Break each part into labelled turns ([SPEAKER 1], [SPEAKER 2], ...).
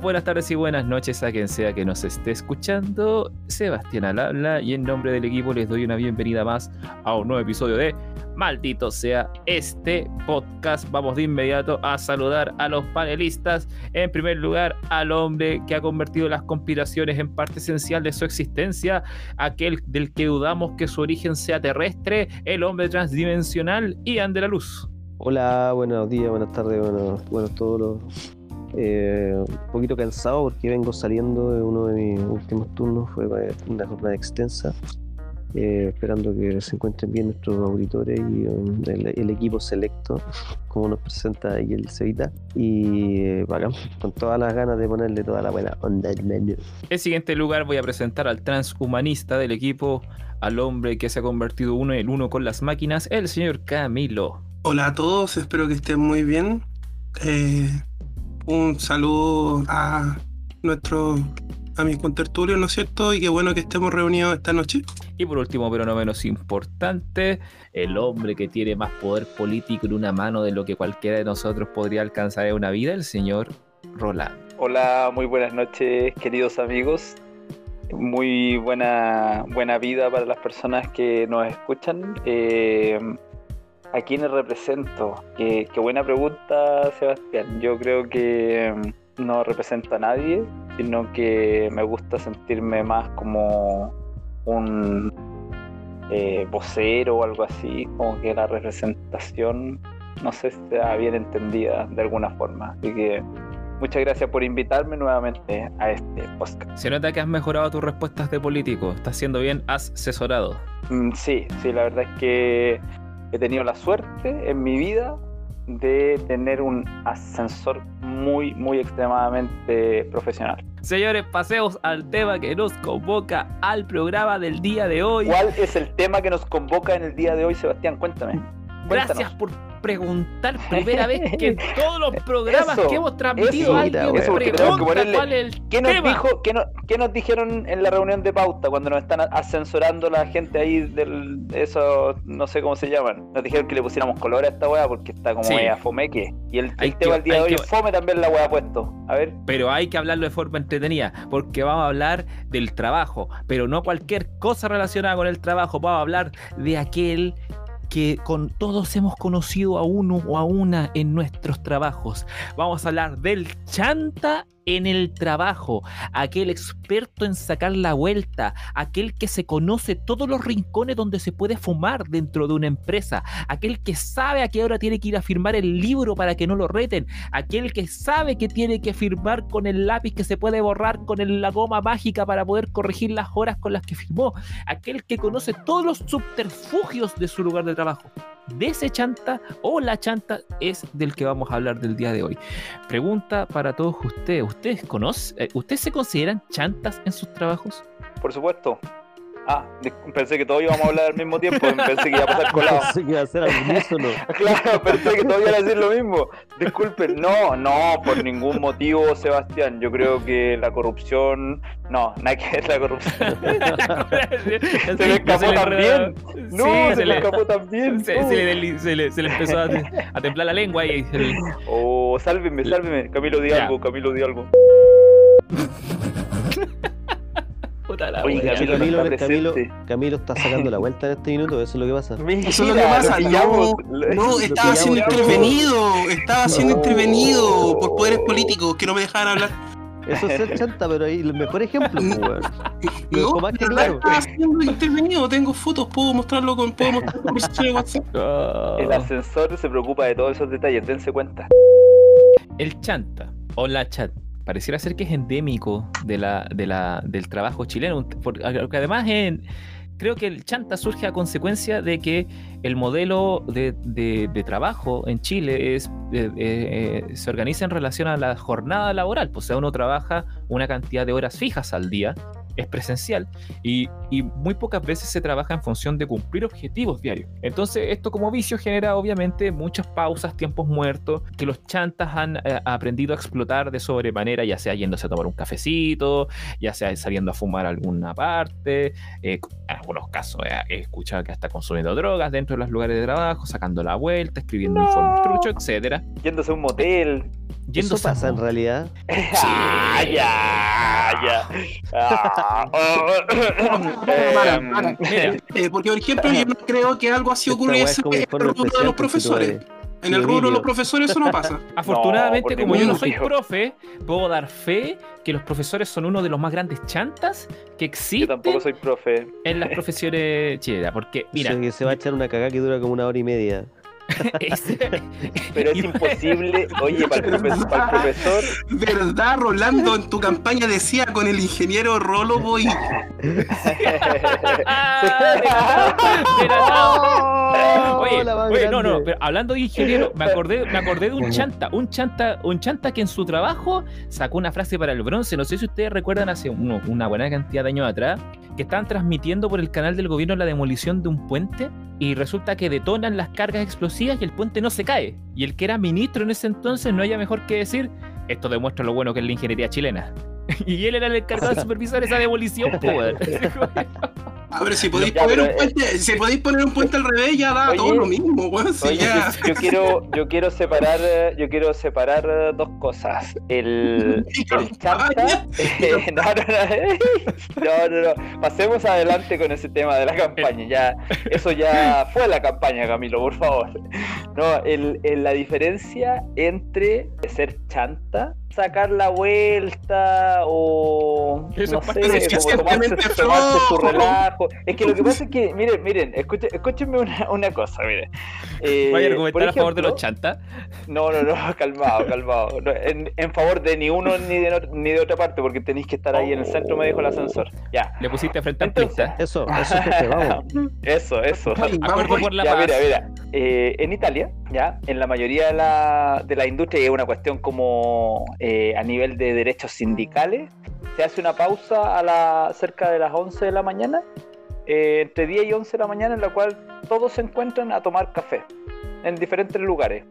[SPEAKER 1] Buenas tardes y buenas noches a quien sea que nos esté escuchando. Sebastián al habla y en nombre del equipo les doy una bienvenida más a un nuevo episodio de Maldito sea este podcast. Vamos de inmediato a saludar a los panelistas. En primer lugar, al hombre que ha convertido las conspiraciones en parte esencial de su existencia, aquel del que dudamos que su origen sea terrestre, el hombre transdimensional Ian de la Luz.
[SPEAKER 2] Hola, buenos días, buenas tardes, buenos, buenos todos los eh, un poquito cansado porque vengo saliendo de uno de mis últimos turnos, fue una jornada extensa, eh, esperando que se encuentren bien nuestros auditores y um, el, equipo selecto, como nos presenta ahí el Cevita, y eh, con todas las ganas de ponerle toda la buena onda al menú.
[SPEAKER 1] En siguiente lugar voy a presentar al transhumanista del equipo, al hombre que se ha convertido uno en uno con las máquinas, el señor Camilo.
[SPEAKER 3] Hola a todos, espero que estén muy bien. Eh, un saludo a nuestros amigos contertulios, ¿no es cierto? Y qué bueno que estemos reunidos esta noche.
[SPEAKER 1] Y por último, pero no menos importante, el hombre que tiene más poder político en una mano de lo que cualquiera de nosotros podría alcanzar en una vida, el señor Roland.
[SPEAKER 4] Hola, muy buenas noches, queridos amigos. Muy buena, buena vida para las personas que nos escuchan. Eh, ¿A quiénes represento? Qué, buena pregunta, Sebastián. Yo creo que mm, no represento a nadie, sino que me gusta sentirme más como un eh, vocero o algo así, como que la representación, no sé si sea bien entendida de alguna forma. Así que muchas gracias por invitarme nuevamente a este podcast.
[SPEAKER 1] Se nota que has mejorado tus respuestas de político, estás siendo bien asesorado.
[SPEAKER 4] Mm, sí, sí, la verdad es que he tenido la suerte en mi vida de tener un ascensor muy, muy extremadamente profesional.
[SPEAKER 1] Señores, paseos al tema que nos convoca al programa del día de hoy.
[SPEAKER 4] ¿Cuál es el tema que nos convoca en el día de hoy, Sebastián? Cuéntame.
[SPEAKER 1] Gracias por preguntar primera vez que en todos los programas que hemos transmitido alguien pregunta cuál es el
[SPEAKER 4] ¿qué nos, Dijo, qué, nos dijeron en la reunión de pauta cuando nos están ascensorando la gente ahí del eso no sé cómo se llaman. Nos dijeron que le pusiéramos color a esta weá porque está como sí. fomeque y el, tema del día de hoy es fome también la weá puesto. A ver.
[SPEAKER 1] Pero hay que hablarlo de forma entretenida porque vamos a hablar del trabajo pero no cualquier cosa relacionada con el trabajo. Vamos a hablar de aquel que con todos hemos conocido a uno o a una en nuestros trabajos. Vamos a hablar del chanta en el trabajo, aquel experto en sacar la vuelta, aquel que se conoce todos los rincones donde se puede fumar dentro de una empresa, aquel que sabe a qué hora tiene que ir a firmar el libro para que no lo reten, aquel que sabe que tiene que firmar con el lápiz que se puede borrar con la goma mágica para poder corregir las horas con las que firmó, aquel que conoce todos los subterfugios de su lugar de trabajo de ese chanta o la chanta es del que vamos a hablar del día de hoy. Pregunta para todos ustedes, ¿ustedes conocen, eh, ¿ustedes se consideran chantas en sus trabajos?
[SPEAKER 4] Por supuesto. Ah, pensé que todos íbamos a hablar al mismo tiempo, pensé que iba a pasar colado.
[SPEAKER 2] Pensé que iba a ser al unísono.
[SPEAKER 4] claro, pensé que todos iban a decir lo mismo. Disculpen, no, no, por ningún motivo, Sebastián. Yo creo que la corrupción, no, nada que ver la corrupción. se le escapó también. No, se, le escapó también.
[SPEAKER 1] Se, le, empezó a, templar la lengua y...
[SPEAKER 4] Oh, sálveme, sálveme. Camilo, di algo, Camilo, di algo.
[SPEAKER 2] Camilo, Camilo, Camilo, está sacando la vuelta en este minuto, eso es lo que pasa.
[SPEAKER 3] eso es lo que pasa, no, no estaba siendo intervenido, estaba siendo intervenido por poderes políticos que no me dejaban hablar.
[SPEAKER 2] Eso es ser chanta, pero ahí el mejor ejemplo,
[SPEAKER 3] No, más que claro. estaba siendo intervenido, tengo fotos, puedo mostrarlo con, puedo mostrarlo con WhatsApp.
[SPEAKER 4] El ascensor se preocupa de todos esos detalles, dense cuenta.
[SPEAKER 1] El chanta o la chanta pareciera ser que es endémico de la, de la, del trabajo chileno, porque además en, creo que el chanta surge a consecuencia de que el modelo de, de, trabajo en Chile es, eh, eh, se organiza en relación a la jornada laboral, pues o sea, uno trabaja una cantidad de horas fijas al día es presencial y, muy pocas veces se trabaja en función de cumplir objetivos diarios. Entonces esto como vicio genera obviamente muchas pausas, tiempos muertos, que los chantas han eh, aprendido a explotar de sobremanera, ya sea yéndose a tomar un cafecito, ya sea saliendo a fumar alguna parte, eh, en algunos casos he escuchado que hasta consumiendo drogas dentro de los lugares de trabajo, sacando la vuelta, escribiendo informes truchos, etcétera.
[SPEAKER 4] Yéndose a un motel.
[SPEAKER 1] Yendo
[SPEAKER 2] Eso pasa en realidad.
[SPEAKER 4] Ah, ya, ya. Ah, oh,
[SPEAKER 3] Para, para.
[SPEAKER 4] eh,
[SPEAKER 3] Eh, porque, por ejemplo, yo no creo que algo así ocurriese en el rubro de los profesores. En el
[SPEAKER 2] Sí,
[SPEAKER 3] rubro de los profesores eso no pasa.
[SPEAKER 1] Afortunadamente,
[SPEAKER 4] por
[SPEAKER 1] como yo no soy
[SPEAKER 4] motivo.
[SPEAKER 1] profe, puedo dar fe que los profesores son uno de los más grandes chantas que
[SPEAKER 4] yo
[SPEAKER 1] existen
[SPEAKER 4] tampoco soy profe.
[SPEAKER 1] en las profesiones chilenas. Porque, mira,
[SPEAKER 2] O sea, que se va a echar una cagada que dura como una hora y media.
[SPEAKER 1] ese-
[SPEAKER 4] Pero es imposible, oye, para el, profesor, para el profesor,
[SPEAKER 3] ¿Verdad, Rolando? En tu campaña decía con el ingeniero Rolo voy.
[SPEAKER 1] ¡Ah! Oye, oye, no, no, pero hablando de ingeniero, me acordé, me acordé de un chanta, un chanta, un chanta que en su trabajo sacó una frase para el bronce. No sé si ustedes recuerdan hace uno- una buena cantidad de años atrás, que estaban transmitiendo por el canal del gobierno la demolición de un puente y resulta que detonan las cargas explosivas y el puente no se cae. Y el que era ministro en ese entonces no haya mejor que decir, esto demuestra lo bueno que es la ingeniería chilena. Y él era el encargado de supervisar esa demolición, po, weón.
[SPEAKER 3] A ver, si podéis
[SPEAKER 4] Ya,
[SPEAKER 3] poner un puente, si podéis poner un puente al revés, ya da
[SPEAKER 4] Oye,
[SPEAKER 3] todo lo mismo, weón. Si
[SPEAKER 4] Oye,
[SPEAKER 3] ya.
[SPEAKER 4] yo, yo quiero, yo quiero separar, eh, yo quiero separar eh, dos cosas. El, el chanta. eh, no, no, no, no, no, no. Pasemos adelante con ese tema de la campaña. Ya, eso ya fue la campaña, Camilo, por favor. No, el, el- la diferencia entre ser chanta, sacar la vuelta o no
[SPEAKER 1] es
[SPEAKER 4] sé,
[SPEAKER 1] de
[SPEAKER 4] como tomarse, tomarse su relajo. Es que lo que pasa es que, miren, miren, escuchen- escúchenme una, una cosa, miren. Eh,
[SPEAKER 1] Vaya a
[SPEAKER 4] por
[SPEAKER 1] argumentar a favor de los chantas.
[SPEAKER 4] no, no, no, calmado, calmado. No, en, en favor de ni uno ni de, no- ni de otra parte, porque tenéis que estar ahí en el centro, me dijo el ascensor. Ya,
[SPEAKER 1] Le pusiste frente a
[SPEAKER 4] Entonces-
[SPEAKER 1] pista.
[SPEAKER 2] Eso, eso jefe, vamos.
[SPEAKER 4] eso, eso.
[SPEAKER 3] Ay,
[SPEAKER 1] Acuerdo por la
[SPEAKER 4] ya,
[SPEAKER 1] paz.
[SPEAKER 4] mira, mira. Eh, en Italia, ya, en la mayoría de la, de la industria, y es una cuestión como eh, a nivel de derechos sindicales, se hace una pausa a la, cerca de las 11 de la mañana, eh, entre 10 y 11 de la mañana, en la cual todos se encuentran a tomar café en diferentes lugares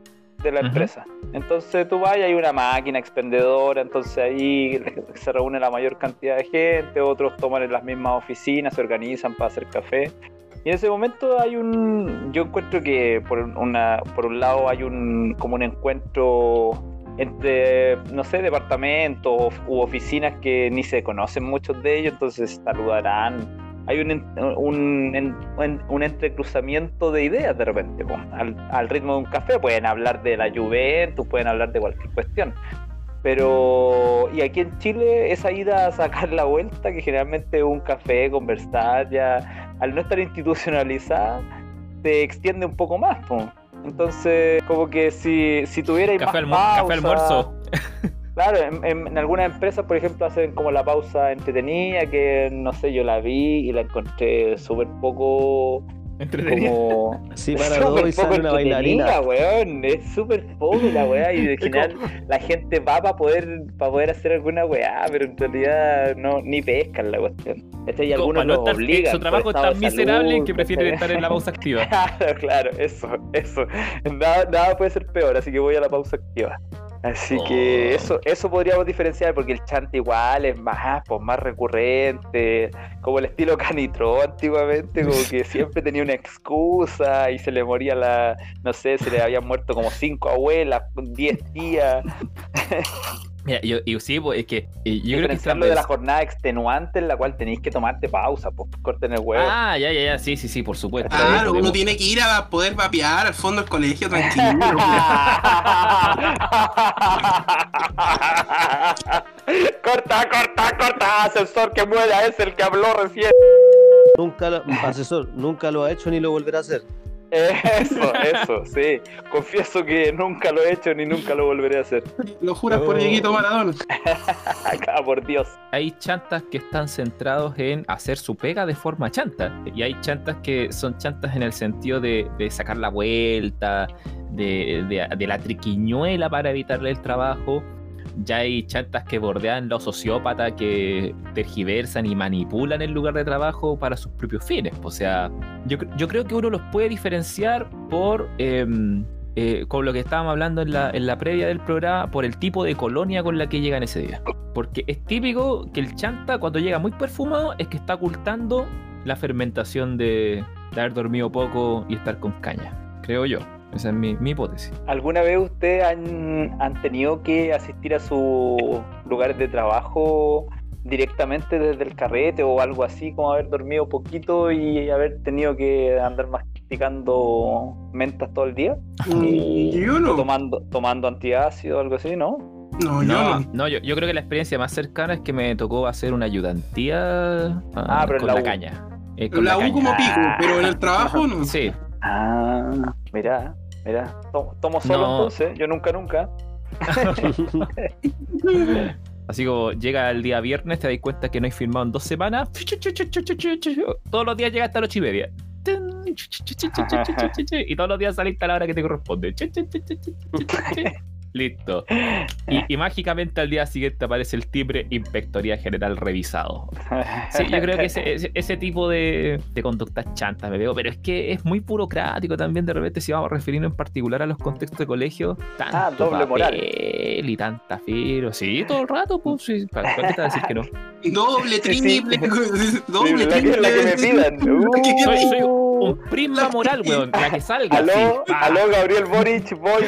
[SPEAKER 4] de la empresa. Entonces tú vas y hay una máquina expendedora, entonces ahí se reúne la mayor cantidad de gente, otros toman en las mismas oficinas, se organizan para hacer café. Y en ese momento hay un, yo encuentro que por una, por un lado hay un como un encuentro entre, no sé, departamentos u oficinas que ni se conocen muchos de ellos, entonces saludarán. Hay un, un, un- un entrecruzamiento de ideas de repente, al, al ritmo de un café. Pueden hablar de la Juventus, pueden hablar de cualquier cuestión. Pero, y aquí en Chile, esa ida a sacar la vuelta, que generalmente un café, conversar, ya, al no estar institucionalizada, se extiende un poco más. po. Entonces, como que si, si tuvierais
[SPEAKER 1] Café,
[SPEAKER 4] más
[SPEAKER 1] almu- café
[SPEAKER 4] pausa-
[SPEAKER 1] almuerzo.
[SPEAKER 4] Claro, en, en- en algunas empresas, por ejemplo, hacen como la pausa entretenida, que no sé, yo la vi y la encontré súper poco
[SPEAKER 1] Entretenido.
[SPEAKER 4] como...
[SPEAKER 2] Sí, para dos y sale una bailarina.
[SPEAKER 4] weón. Es súper fome la weá y en general la gente va para poder, para poder hacer alguna weá, pero en realidad no, ni pescan la cuestión. Este, y algunos
[SPEAKER 1] no
[SPEAKER 4] los obligan.
[SPEAKER 1] Su trabajo es tan miserable
[SPEAKER 4] salud,
[SPEAKER 1] que prefieren estar en la pausa activa.
[SPEAKER 4] Claro, claro, eso, eso. Nada, nada puede ser peor, así que voy a la pausa activa. Así que
[SPEAKER 1] Oh.
[SPEAKER 4] eso, eso podríamos diferenciar porque el chante igual es más, pues, más recurrente, como el estilo canitro antiguamente, como que siempre tenía una excusa y se le moría la, no sé, se le habían muerto como cinco abuelas, diez tías.
[SPEAKER 1] Mira, yo, y sí, pues, es que yo creo que
[SPEAKER 4] Diferenciarlo de la jornada extenuante en la cual tenéis que tomarte pausa, pues corten el huevo.
[SPEAKER 1] Ah, ya, ya, ya, sí, sí, sí, por supuesto.
[SPEAKER 3] Claro, uno tiene que ir a poder vapear al fondo del colegio tranquilo.
[SPEAKER 4] corta, corta, corta, asesor que muera, es el que habló recién.
[SPEAKER 2] Nunca lo, asesor, nunca lo ha hecho ni lo volverá a hacer.
[SPEAKER 4] Eso, eso, sí. Confieso que nunca lo he hecho ni nunca lo volveré a hacer.
[SPEAKER 3] Lo juras por
[SPEAKER 2] Oh.
[SPEAKER 3] Dieguito Maradona.
[SPEAKER 4] Acá, por Dios.
[SPEAKER 1] Hay chantas que están centrados en hacer su pega de forma chanta. Y hay chantas que son chantas en el sentido de, de sacar la vuelta, de, de- de la triquiñuela para evitarle el trabajo. Ya hay chantas que bordean los sociópatas que tergiversan y manipulan el lugar de trabajo para sus propios fines. O sea, yo, yo creo que uno los puede diferenciar por, em, eh, con lo que estábamos hablando en la, en la previa del programa, por el tipo de colonia con la que llegan ese día. Porque es típico que el chanta, cuando llega muy perfumado, es que está ocultando la fermentación de haber dormido poco y estar con caña. Creo yo. Esa es mi, mi hipótesis.
[SPEAKER 4] ¿Alguna vez ustedes han, han tenido que asistir a sus lugares de trabajo directamente desde el carrete o algo así, como haber dormido poquito y haber tenido que andar masticando mentas todo el día?
[SPEAKER 3] Mm, Yo
[SPEAKER 4] O
[SPEAKER 3] no.
[SPEAKER 4] tomando, tomando antiácido o algo así, ¿no?
[SPEAKER 3] No, yo
[SPEAKER 1] No,
[SPEAKER 3] no.
[SPEAKER 1] no, yo, yo creo que la experiencia más cercana es que me tocó hacer una ayudantía ah,
[SPEAKER 4] Ah, pero en
[SPEAKER 1] con
[SPEAKER 4] la
[SPEAKER 1] la,
[SPEAKER 4] U.
[SPEAKER 1] caña. Eh, con
[SPEAKER 3] La U
[SPEAKER 1] caña.
[SPEAKER 3] como pico,
[SPEAKER 4] Ah.
[SPEAKER 3] pero en el trabajo no.
[SPEAKER 1] Sí,
[SPEAKER 4] Ah, mira, mira. Tomo, tomo solo
[SPEAKER 1] No.
[SPEAKER 4] entonces, yo nunca, nunca.
[SPEAKER 1] así como llega el día viernes, te das cuenta que no hay firmado en dos semanas. Todos los días llega hasta las ocho y media. Y todos los días saliste a la hora que te corresponde. Listo. Y, y mágicamente al día siguiente aparece el timbre Inspectoría General revisado. Sí, yo creo que ese, ese, ese tipo de, de conductas chantas me veo, pero es que es muy burocrático también de repente si vamos a referirnos en particular a los contextos de colegio. Tanto
[SPEAKER 4] Ah, doble moral.
[SPEAKER 1] y tanta filo. Sí, todo el rato, pues sí. ¿Para qué te vas a decir que no?
[SPEAKER 3] Doble, triple, doble,
[SPEAKER 4] la, que,
[SPEAKER 3] triple.
[SPEAKER 4] la que me pidan.
[SPEAKER 3] La que
[SPEAKER 1] Soy,
[SPEAKER 3] quieran.
[SPEAKER 1] soy un prisma moral, weón. La que salga.
[SPEAKER 4] Aló,
[SPEAKER 1] sí. Ah.
[SPEAKER 4] aló, Gabriel Boric, voy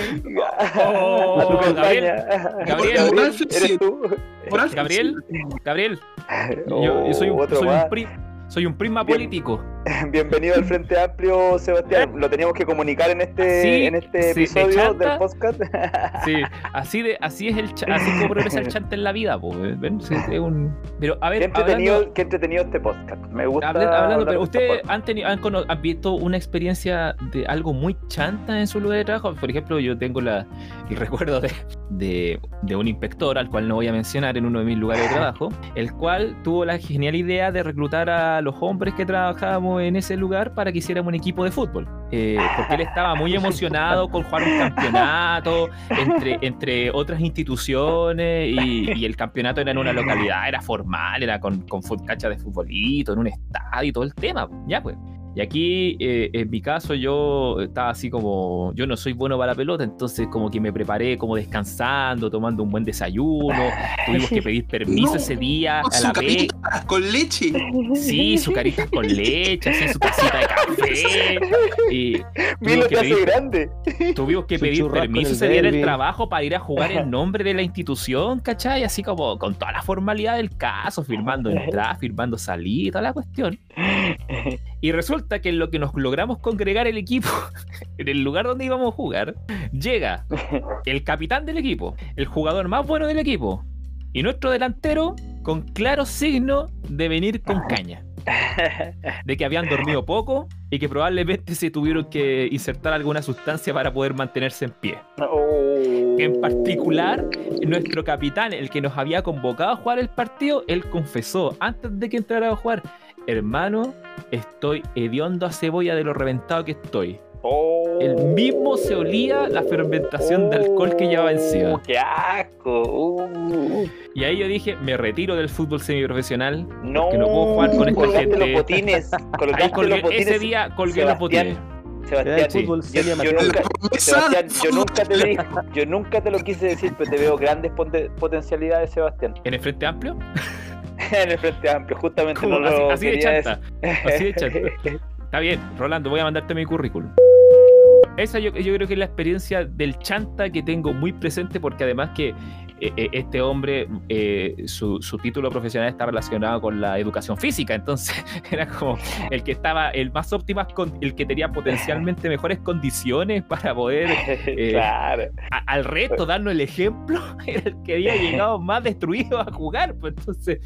[SPEAKER 1] Oh,
[SPEAKER 4] a tu
[SPEAKER 1] Gabriel. Gabriel,
[SPEAKER 4] ¿eres tú?
[SPEAKER 3] Moral,
[SPEAKER 1] Gabriel, Gabriel, yo, yo soy, un,
[SPEAKER 4] Oh, otro
[SPEAKER 1] soy, un
[SPEAKER 4] más.
[SPEAKER 1] pri- soy un prisma
[SPEAKER 4] Bien.
[SPEAKER 1] político.
[SPEAKER 4] Bienvenido al Frente Amplio, Sebastián. Lo teníamos que comunicar en este,
[SPEAKER 1] Sí,
[SPEAKER 4] en este episodio
[SPEAKER 1] chanta.
[SPEAKER 4] del podcast.
[SPEAKER 1] Sí, así de, así es el así como progresa el chante en la vida, po, ¿ven? Sí, es un- Pero a
[SPEAKER 4] Qué
[SPEAKER 1] ver,
[SPEAKER 4] entretenido,
[SPEAKER 1] hablando,
[SPEAKER 4] qué entretenido este podcast. Me gusta.
[SPEAKER 1] habla- hablando, pero ustedes
[SPEAKER 4] podcasts.
[SPEAKER 1] han tenido, han, han visto una experiencia de algo muy chanta en su lugar de trabajo. Por ejemplo, yo tengo la, el recuerdo de, de, de un inspector al cual no voy a mencionar en uno de mis lugares de trabajo, el cual tuvo la genial idea de reclutar a los hombres que trabajábamos en ese lugar para que hiciéramos un equipo de fútbol. Eh, porque él estaba muy emocionado con jugar un campeonato entre, entre otras instituciones y, y el campeonato era en una localidad, era formal, era con, con cancha de futbolito, en un estadio y todo el tema. Ya pues. Y aquí, eh, en mi caso, yo estaba así como, yo no soy bueno para la pelota, entonces como que me preparé como descansando, tomando un buen desayuno, tuvimos que pedir permiso
[SPEAKER 3] No,
[SPEAKER 1] ese día a la vez.
[SPEAKER 3] Con leche.
[SPEAKER 1] Sí, su carita con leche, así su tacita de café. Y
[SPEAKER 4] te
[SPEAKER 1] que
[SPEAKER 4] hace
[SPEAKER 1] pedir,
[SPEAKER 4] grande.
[SPEAKER 1] tuvimos que
[SPEAKER 2] Su
[SPEAKER 1] pedir permiso día en el trabajo para ir a jugar en nombre de la institución, ¿cachai? Así como con toda la formalidad del caso, firmando entrada, firmando salida, toda la cuestión. Y resulta que en lo que nos logramos congregar el equipo, en el lugar donde íbamos a jugar, llega el capitán del equipo, el jugador más bueno del equipo, y nuestro delantero con claro signo de venir con caña. De que habían dormido poco y que probablemente se tuvieron que insertar alguna sustancia para poder mantenerse en pie.
[SPEAKER 4] Oh.
[SPEAKER 1] En particular, nuestro capitán, el que nos había convocado a jugar el partido, él confesó antes de que entrara a jugar, hermano, estoy hediondo a cebolla de lo reventado que estoy.
[SPEAKER 4] Oh.
[SPEAKER 1] Él mismo se olía la fermentación de alcohol que llevaba encima.
[SPEAKER 4] Oh, ¡Qué asco! Uh.
[SPEAKER 1] Y ahí yo dije, me retiro del fútbol semiprofesional.
[SPEAKER 4] No,
[SPEAKER 1] Porque no puedo jugar con esta
[SPEAKER 4] colgaste
[SPEAKER 1] gente.
[SPEAKER 4] los botines. Colgaste
[SPEAKER 1] Ahí colgué-
[SPEAKER 4] los botines.
[SPEAKER 1] ese día colgué los
[SPEAKER 4] Sebastián.
[SPEAKER 1] botines.
[SPEAKER 4] Sebastián,
[SPEAKER 2] el
[SPEAKER 4] yo, nunca,
[SPEAKER 3] La promesa
[SPEAKER 4] Sebastián,
[SPEAKER 3] del
[SPEAKER 4] yo
[SPEAKER 3] fútbol
[SPEAKER 4] nunca te
[SPEAKER 3] chileno.
[SPEAKER 4] dije, yo nunca te lo quise decir, pero te veo grandes potencialidades, Sebastián.
[SPEAKER 1] En el Frente Amplio,
[SPEAKER 4] en el Frente Amplio, justamente no
[SPEAKER 1] así,
[SPEAKER 4] lo
[SPEAKER 1] así de chanta. Así de chanta. Está bien, Rolando, voy a mandarte mi currículum. Esa yo, yo creo que es la experiencia del chanta que tengo muy presente porque además que eh, eh, este hombre, eh, su, su título profesional está relacionado con la educación física, entonces era como el que estaba, el más óptimas, con, el que tenía potencialmente mejores condiciones para poder eh,
[SPEAKER 4] claro.
[SPEAKER 1] a- al resto darnos el ejemplo, era el que había llegado más destruido a jugar, pues entonces...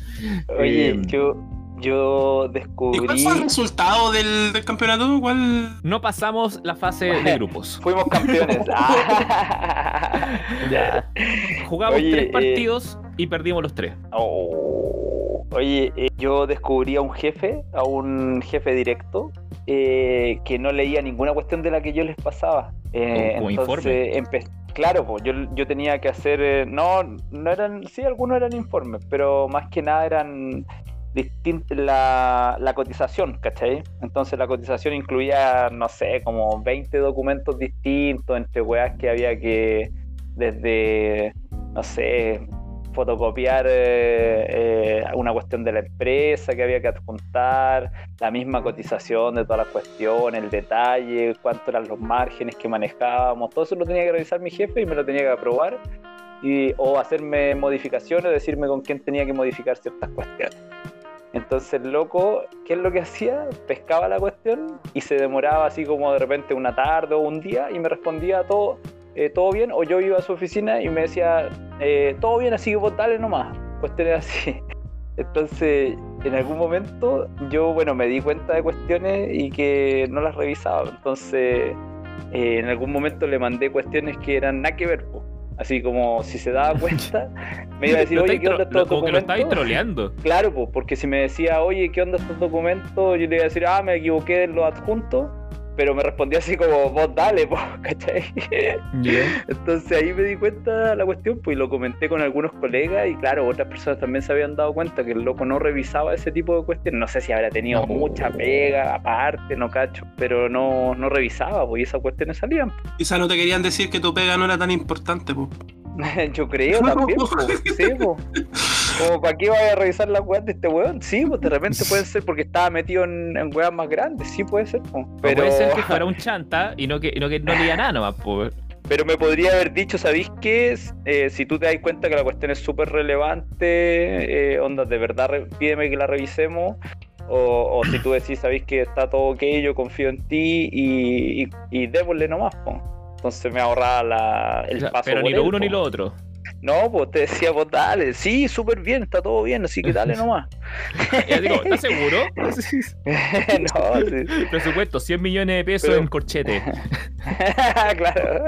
[SPEAKER 4] Oye,
[SPEAKER 1] eh,
[SPEAKER 4] yo, yo
[SPEAKER 3] ¿Y
[SPEAKER 4] descubrí.
[SPEAKER 3] cuál fue el resultado del, del campeonato? ¿Cuál?
[SPEAKER 1] no pasamos la fase de grupos.
[SPEAKER 4] Fuimos campeones. Ah.
[SPEAKER 2] Ya.
[SPEAKER 1] Jugamos
[SPEAKER 4] Oye,
[SPEAKER 1] tres
[SPEAKER 4] eh,
[SPEAKER 1] partidos y perdimos los tres.
[SPEAKER 4] Oh. Oye, eh, yo descubrí a un jefe, a un jefe directo, eh, que no leía ninguna cuestión de la que yo les pasaba. Eh,
[SPEAKER 1] Como
[SPEAKER 4] entonces, claro, pues yo, yo tenía que hacer, eh, no, no eran, sí, algunos eran informes, pero más que nada eran la, la cotización, ¿cachai? Entonces la cotización incluía, no sé, como 20 documentos distintos entre weas que había que, desde, no sé, fotocopiar eh, eh, una cuestión de la empresa que había que adjuntar, la misma cotización de todas las cuestiones, el detalle, cuánto eran los márgenes que manejábamos, todo eso lo tenía que revisar mi jefe y me lo tenía que aprobar y, o hacerme modificaciones, decirme con quién tenía que modificar ciertas cuestiones. Entonces el loco, ¿qué es lo que hacía? Pescaba la cuestión y se demoraba así como de repente una tarde o un día y me respondía todo, eh, todo bien, o yo iba a su oficina y me decía, eh, todo bien, así que vos dale nomás, cuestiones así. Entonces, en algún momento yo, bueno, me di cuenta de cuestiones y que no las revisaba. Entonces, eh, en algún momento le mandé cuestiones que eran nada que ver. Así como si se daba cuenta, me iba a decir, oye, ¿qué onda estos
[SPEAKER 1] como que lo estáis
[SPEAKER 4] documentos?
[SPEAKER 1] troleando.
[SPEAKER 4] Claro, pues, porque si me decía, oye, ¿qué onda estos documentos? Yo le iba a decir, ah, me equivoqué en los adjuntos, pero me respondía así como, vos dale, pues, ¿cachai? Entonces ahí me di cuenta de la cuestión, pues, y lo comenté con algunos colegas, y claro, otras personas también se habían dado cuenta que el loco no revisaba ese tipo de cuestiones. No sé si habrá tenido
[SPEAKER 1] No.
[SPEAKER 4] mucha pega aparte, no cacho, pero no, no revisaba, pues, y esas cuestiones salían.
[SPEAKER 3] Quizá no te querían decir que tu pega no era tan importante, po.
[SPEAKER 4] Yo creo también, pues, sí, pues. Como, ¿para qué vaya a revisar las weas de este weón? Sí, pues de repente puede ser porque estaba metido en, en weas más grandes, sí puede ser, pues.
[SPEAKER 1] Pero... Puede ser que fuera un chanta y no que, y no, que no leía nada nomás, pues.
[SPEAKER 4] pero me podría haber dicho, ¿sabéis qué? Eh, si tú te das cuenta que la cuestión es súper relevante, eh, onda, de verdad pídeme que la revisemos. O, o si tú decís, sabéis que está todo ok, yo confío en ti y, y, y démosle nomás, pues. Entonces me ahorraba la, el
[SPEAKER 1] O sea,
[SPEAKER 4] paso.
[SPEAKER 1] pero
[SPEAKER 4] por
[SPEAKER 1] ni lo uno
[SPEAKER 4] po.
[SPEAKER 1] ni lo otro.
[SPEAKER 4] No, pues te decía, pues dale, sí, súper bien, está todo bien, así que dale nomás.
[SPEAKER 1] Ya digo, ¿estás seguro?
[SPEAKER 4] no, sí.
[SPEAKER 1] Presupuesto, 100 millones de pesos
[SPEAKER 4] Pero-
[SPEAKER 1] en corchete.
[SPEAKER 4] claro.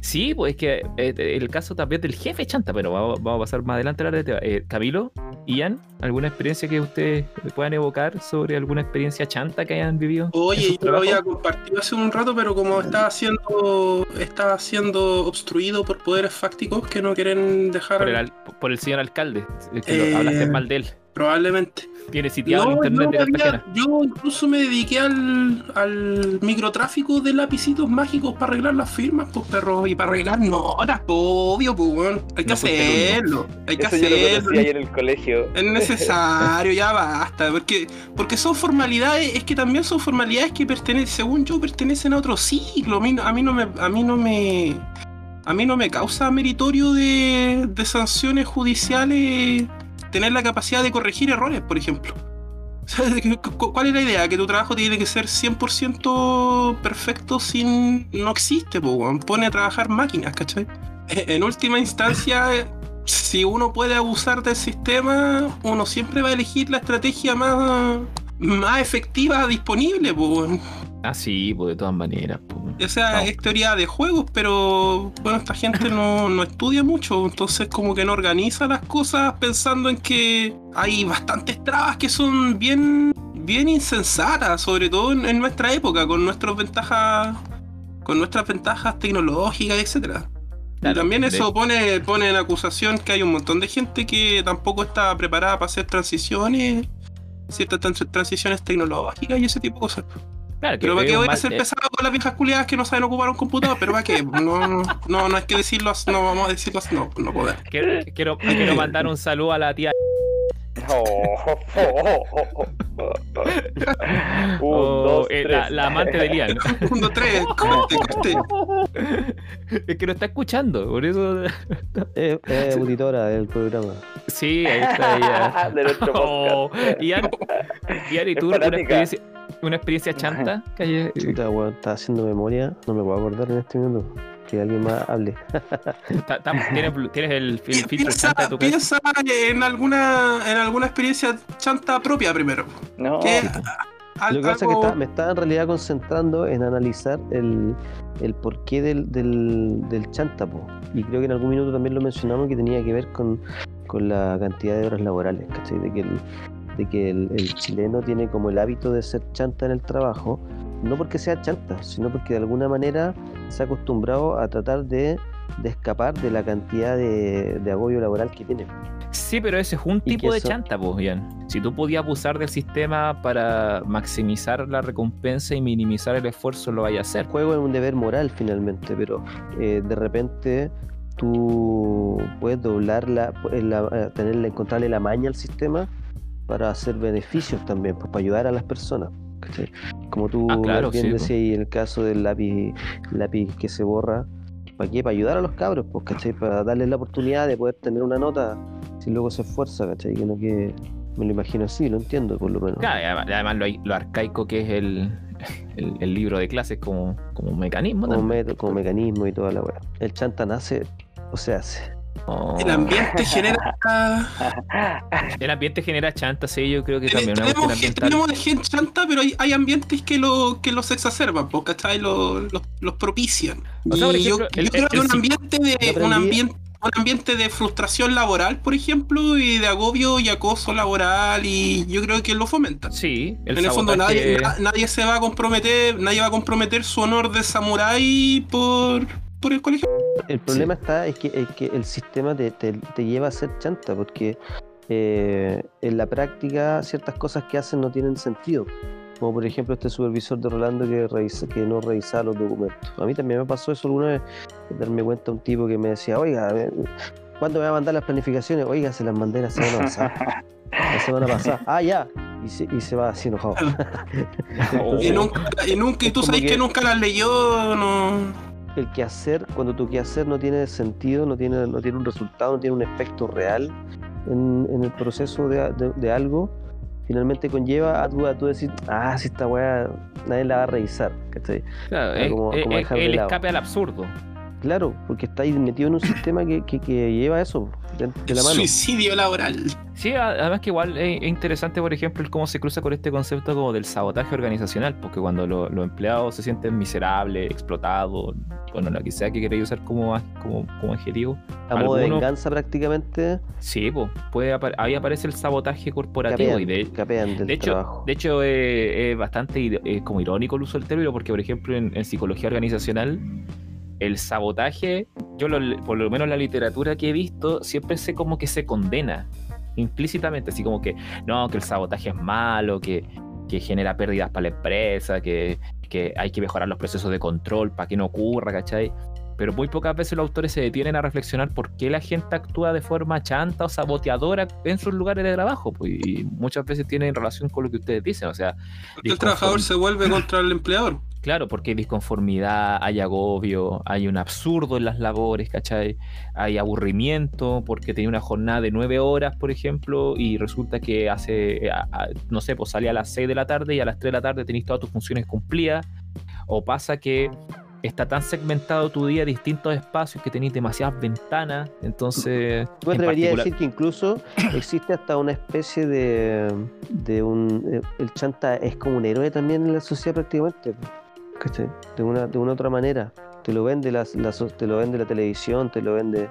[SPEAKER 1] Sí, pues es que eh, el caso también del jefe chanta, pero vamos, vamos a pasar más adelante a hablar de tema. Eh, Camilo, Ian, ¿alguna experiencia que ustedes puedan evocar sobre alguna experiencia chanta que hayan vivido?
[SPEAKER 3] Oye, yo lo había
[SPEAKER 1] trabajos?
[SPEAKER 3] compartido hace un rato, pero como estaba siendo, estaba siendo obstruido por poderes fácticos que no quieren dejar,
[SPEAKER 1] por, el, al- por el señor alcalde, que
[SPEAKER 3] Eh,
[SPEAKER 1] hablaste mal de él.
[SPEAKER 3] Probablemente.
[SPEAKER 1] Tiene sitiado en
[SPEAKER 3] No,
[SPEAKER 1] internet
[SPEAKER 3] yo,
[SPEAKER 1] de
[SPEAKER 3] había-
[SPEAKER 1] Cartagena.
[SPEAKER 3] yo incluso me dediqué al, al microtráfico de lapicitos mágicos para arreglar las firmas, pues perro, y para arreglar notas, pues, obvio, pues, weón. Hay que
[SPEAKER 1] No el
[SPEAKER 3] hacerlo, hay que
[SPEAKER 4] Eso yo lo
[SPEAKER 3] hacerlo.
[SPEAKER 4] conocí ahí en el colegio.
[SPEAKER 3] Es necesario, ya basta, porque, porque son formalidades, es que también son formalidades que pertenecen, según yo, pertenecen a otro ciclo. A mí, no- a mí no me, a mí no me, a mí no me causa meritorio de, de sanciones judiciales tener la capacidad de corregir errores, por ejemplo. ¿Cuál es la idea? Que tu trabajo tiene que ser 100% perfecto sin... No existe, po. Pone a trabajar máquinas, ¿cachai? En última instancia, si uno puede abusar del sistema, uno siempre va a elegir la estrategia más, más efectiva disponible. po.
[SPEAKER 1] Ah, sí, pues de todas maneras. pues.
[SPEAKER 3] O sea,
[SPEAKER 1] No.
[SPEAKER 3] es teoría de juegos, pero bueno, esta gente no, no estudia mucho, entonces como que no organiza las cosas pensando en que hay bastantes trabas que son bien, bien insensatas, sobre todo en, en nuestra época, con nuestras ventajas, con nuestras ventajas tecnológicas, etcétera.
[SPEAKER 1] Claro,
[SPEAKER 3] y también eso pone, pone en acusación que hay un montón de gente que tampoco está preparada para hacer transiciones, ciertas tran- transiciones tecnológicas y ese tipo de cosas.
[SPEAKER 1] Claro, que
[SPEAKER 3] Pero para
[SPEAKER 1] es
[SPEAKER 3] qué voy a ser
[SPEAKER 1] eh,
[SPEAKER 3] pesado con las viejas culiadas que no saben ocupar un computador, pero para qué, no, no, no, no hay que decirlo así, no vamos a decirlo así, no, no poder.
[SPEAKER 1] Quiero, quiero, quiero mandar un saludo a la tía.
[SPEAKER 4] Oh, oh, oh, oh, oh. Un, dos,
[SPEAKER 1] eh, la, amante de Lian.
[SPEAKER 3] Un, dos, tres, corte, corte.
[SPEAKER 1] es que lo está escuchando, por eso.
[SPEAKER 2] Es, es auditora del programa.
[SPEAKER 1] Sí, ahí está ella.
[SPEAKER 4] de nuestro
[SPEAKER 1] Oh,
[SPEAKER 4] podcast.
[SPEAKER 1] Ian, Ian, ¿y
[SPEAKER 4] Es
[SPEAKER 1] tú experiencia, una experiencia chanta? que haya-
[SPEAKER 2] Chuta, weón, estaba haciendo memoria, no me puedo acordar en este minuto. Que alguien más hable.
[SPEAKER 1] Ta- ¿Tienes, tienes el, el filtro
[SPEAKER 3] Piensa,
[SPEAKER 1] chanta de tu casa?
[SPEAKER 3] piensa en alguna, en alguna experiencia chanta propia primero.
[SPEAKER 4] No,
[SPEAKER 3] Que, al-
[SPEAKER 2] Lo que pasa es que
[SPEAKER 3] algo-
[SPEAKER 2] está- me estaba en realidad concentrando en analizar el, el porqué del, del, del chantapo. Y creo que en algún minuto también lo mencionamos que tenía que ver con, con la cantidad de horas laborales, ¿cachai? De que, el, de que el, el chileno tiene como el hábito de ser chanta en el trabajo, no porque sea chanta, sino porque de alguna manera se ha acostumbrado a tratar de, de escapar de la cantidad de, de agobio laboral que tiene.
[SPEAKER 1] Sí, pero ese es un tipo de
[SPEAKER 2] eso-
[SPEAKER 1] chanta, pues, Ian. Si tú podías abusar del sistema para maximizar la recompensa y minimizar el esfuerzo, lo vayas a hacer.
[SPEAKER 2] El juego es un deber moral finalmente, pero eh, de repente tú puedes doblarla, la, eh, tenerle, encontrarle la maña al sistema para hacer beneficios también, pues, para ayudar a las personas. ¿cachai? Como tú
[SPEAKER 1] Ah, claro,
[SPEAKER 2] bien
[SPEAKER 1] sí,
[SPEAKER 2] decías, en el caso del lápiz, lápiz que se borra, ¿para qué? Para ayudar a los cabros, pues, ¿cachai? Para darles la oportunidad de poder tener una nota si luego se esfuerza, ¿cachai? Que no que me lo imagino así, lo entiendo por lo menos.
[SPEAKER 1] Claro, además, lo, lo arcaico que es el, el, el libro de clases como, como un mecanismo.
[SPEAKER 2] Como, método, como mecanismo y toda la weá. El chanta nace o se hace.
[SPEAKER 1] Oh.
[SPEAKER 3] El ambiente genera.
[SPEAKER 1] El ambiente genera chanta, sí, yo creo que también una
[SPEAKER 3] tenemos,
[SPEAKER 1] cuestión
[SPEAKER 3] gen-
[SPEAKER 1] ambiental.
[SPEAKER 3] tenemos gente chanta, pero hay, hay ambientes que, lo, que los exacerban, ¿cachai? Los, los, los propician.
[SPEAKER 1] O sea, por
[SPEAKER 3] y yo,
[SPEAKER 1] ejemplo,
[SPEAKER 3] yo
[SPEAKER 1] el-
[SPEAKER 3] creo
[SPEAKER 1] el-
[SPEAKER 3] que un ambiente de un ambiente un ambiente de frustración laboral, por ejemplo, y de agobio y acoso laboral, y yo creo que lo fomentan.
[SPEAKER 1] Sí, el
[SPEAKER 3] en el fondo nadie, na- nadie se va a comprometer, nadie va a comprometer su honor de samurái por, por el colegio.
[SPEAKER 2] El problema está es que, es que el sistema te, te- te lleva a ser chanta, porque eh, en la práctica ciertas cosas que hacen no tienen sentido. Como por ejemplo este supervisor de Rolando que, revisa, que no revisaba los documentos. A mí también me pasó eso alguna vez, darme cuenta un tipo que me decía, oiga, ¿cuándo me va a mandar las planificaciones? Oiga, se las mandé la semana pasada. La semana pasada. Ah, ya. Y se, y se va así enojado.
[SPEAKER 3] Y nunca, y nunca, y tú sabes que...
[SPEAKER 2] que-
[SPEAKER 3] nunca las leyó, no.
[SPEAKER 2] El quehacer, cuando tu quehacer no tiene sentido, no tiene, no tiene un resultado, no tiene un efecto real en, en el proceso de, de- de algo, finalmente conlleva a tú, a tú decir, ah, si esta weá nadie la va a revisar. ¿cachai?
[SPEAKER 1] Claro, es-
[SPEAKER 2] como-
[SPEAKER 1] es-
[SPEAKER 2] como
[SPEAKER 1] es
[SPEAKER 2] dejar de
[SPEAKER 1] el escape al absurdo.
[SPEAKER 2] Claro, porque está ahí metido en un sistema que, que- que lleva eso de, de la mano.
[SPEAKER 3] Suicidio laboral.
[SPEAKER 1] Sí, además que igual es es interesante, por ejemplo, el cómo se cruza con este concepto como del sabotaje organizacional, porque cuando lo- los empleados se sienten miserables, explotados, bueno, lo que sea que queréis usar como, como, como adjetivo,
[SPEAKER 2] A modo de venganza prácticamente,
[SPEAKER 1] sí, pues, puede ahí aparece el sabotaje corporativo
[SPEAKER 2] capean,
[SPEAKER 1] y de,
[SPEAKER 2] capean del
[SPEAKER 1] de hecho,
[SPEAKER 2] trabajo.
[SPEAKER 1] de hecho eh, es bastante eh, como irónico el uso del término, porque por ejemplo en, en psicología organizacional, el sabotaje, yo lo- por lo menos en la literatura que he visto, siempre se como que se condena implícitamente, así como que no, que el sabotaje es malo, que, que genera pérdidas para la empresa, que, que hay que mejorar los procesos de control para que no ocurra, ¿cachai? Pero muy pocas veces los autores se detienen a reflexionar por qué la gente actúa de forma chanta o saboteadora en sus lugares de trabajo. Pues, y muchas veces tiene relación con lo que ustedes dicen. O sea,
[SPEAKER 3] Porque el trabajador se vuelve contra el empleador.
[SPEAKER 1] Claro, porque hay disconformidad, hay agobio, hay un absurdo en las labores, ¿cachai? Hay aburrimiento porque tenía una jornada de nueve horas, por ejemplo, y resulta que hace, a- no sé, pues sale a las seis de la tarde y a las tres de la tarde tenéis todas tus funciones cumplidas. O pasa que está tan segmentado tu día, distintos espacios, que tenéis demasiadas ventanas. Entonces.
[SPEAKER 2] Yo
[SPEAKER 1] en
[SPEAKER 2] atrevería a
[SPEAKER 1] particular-
[SPEAKER 2] decir que incluso existe hasta una especie de, de un... eh, El chanta es como un héroe también en la sociedad prácticamente. De una, de una otra manera. Te lo vende la, la so- te lo vende la televisión, te lo vende...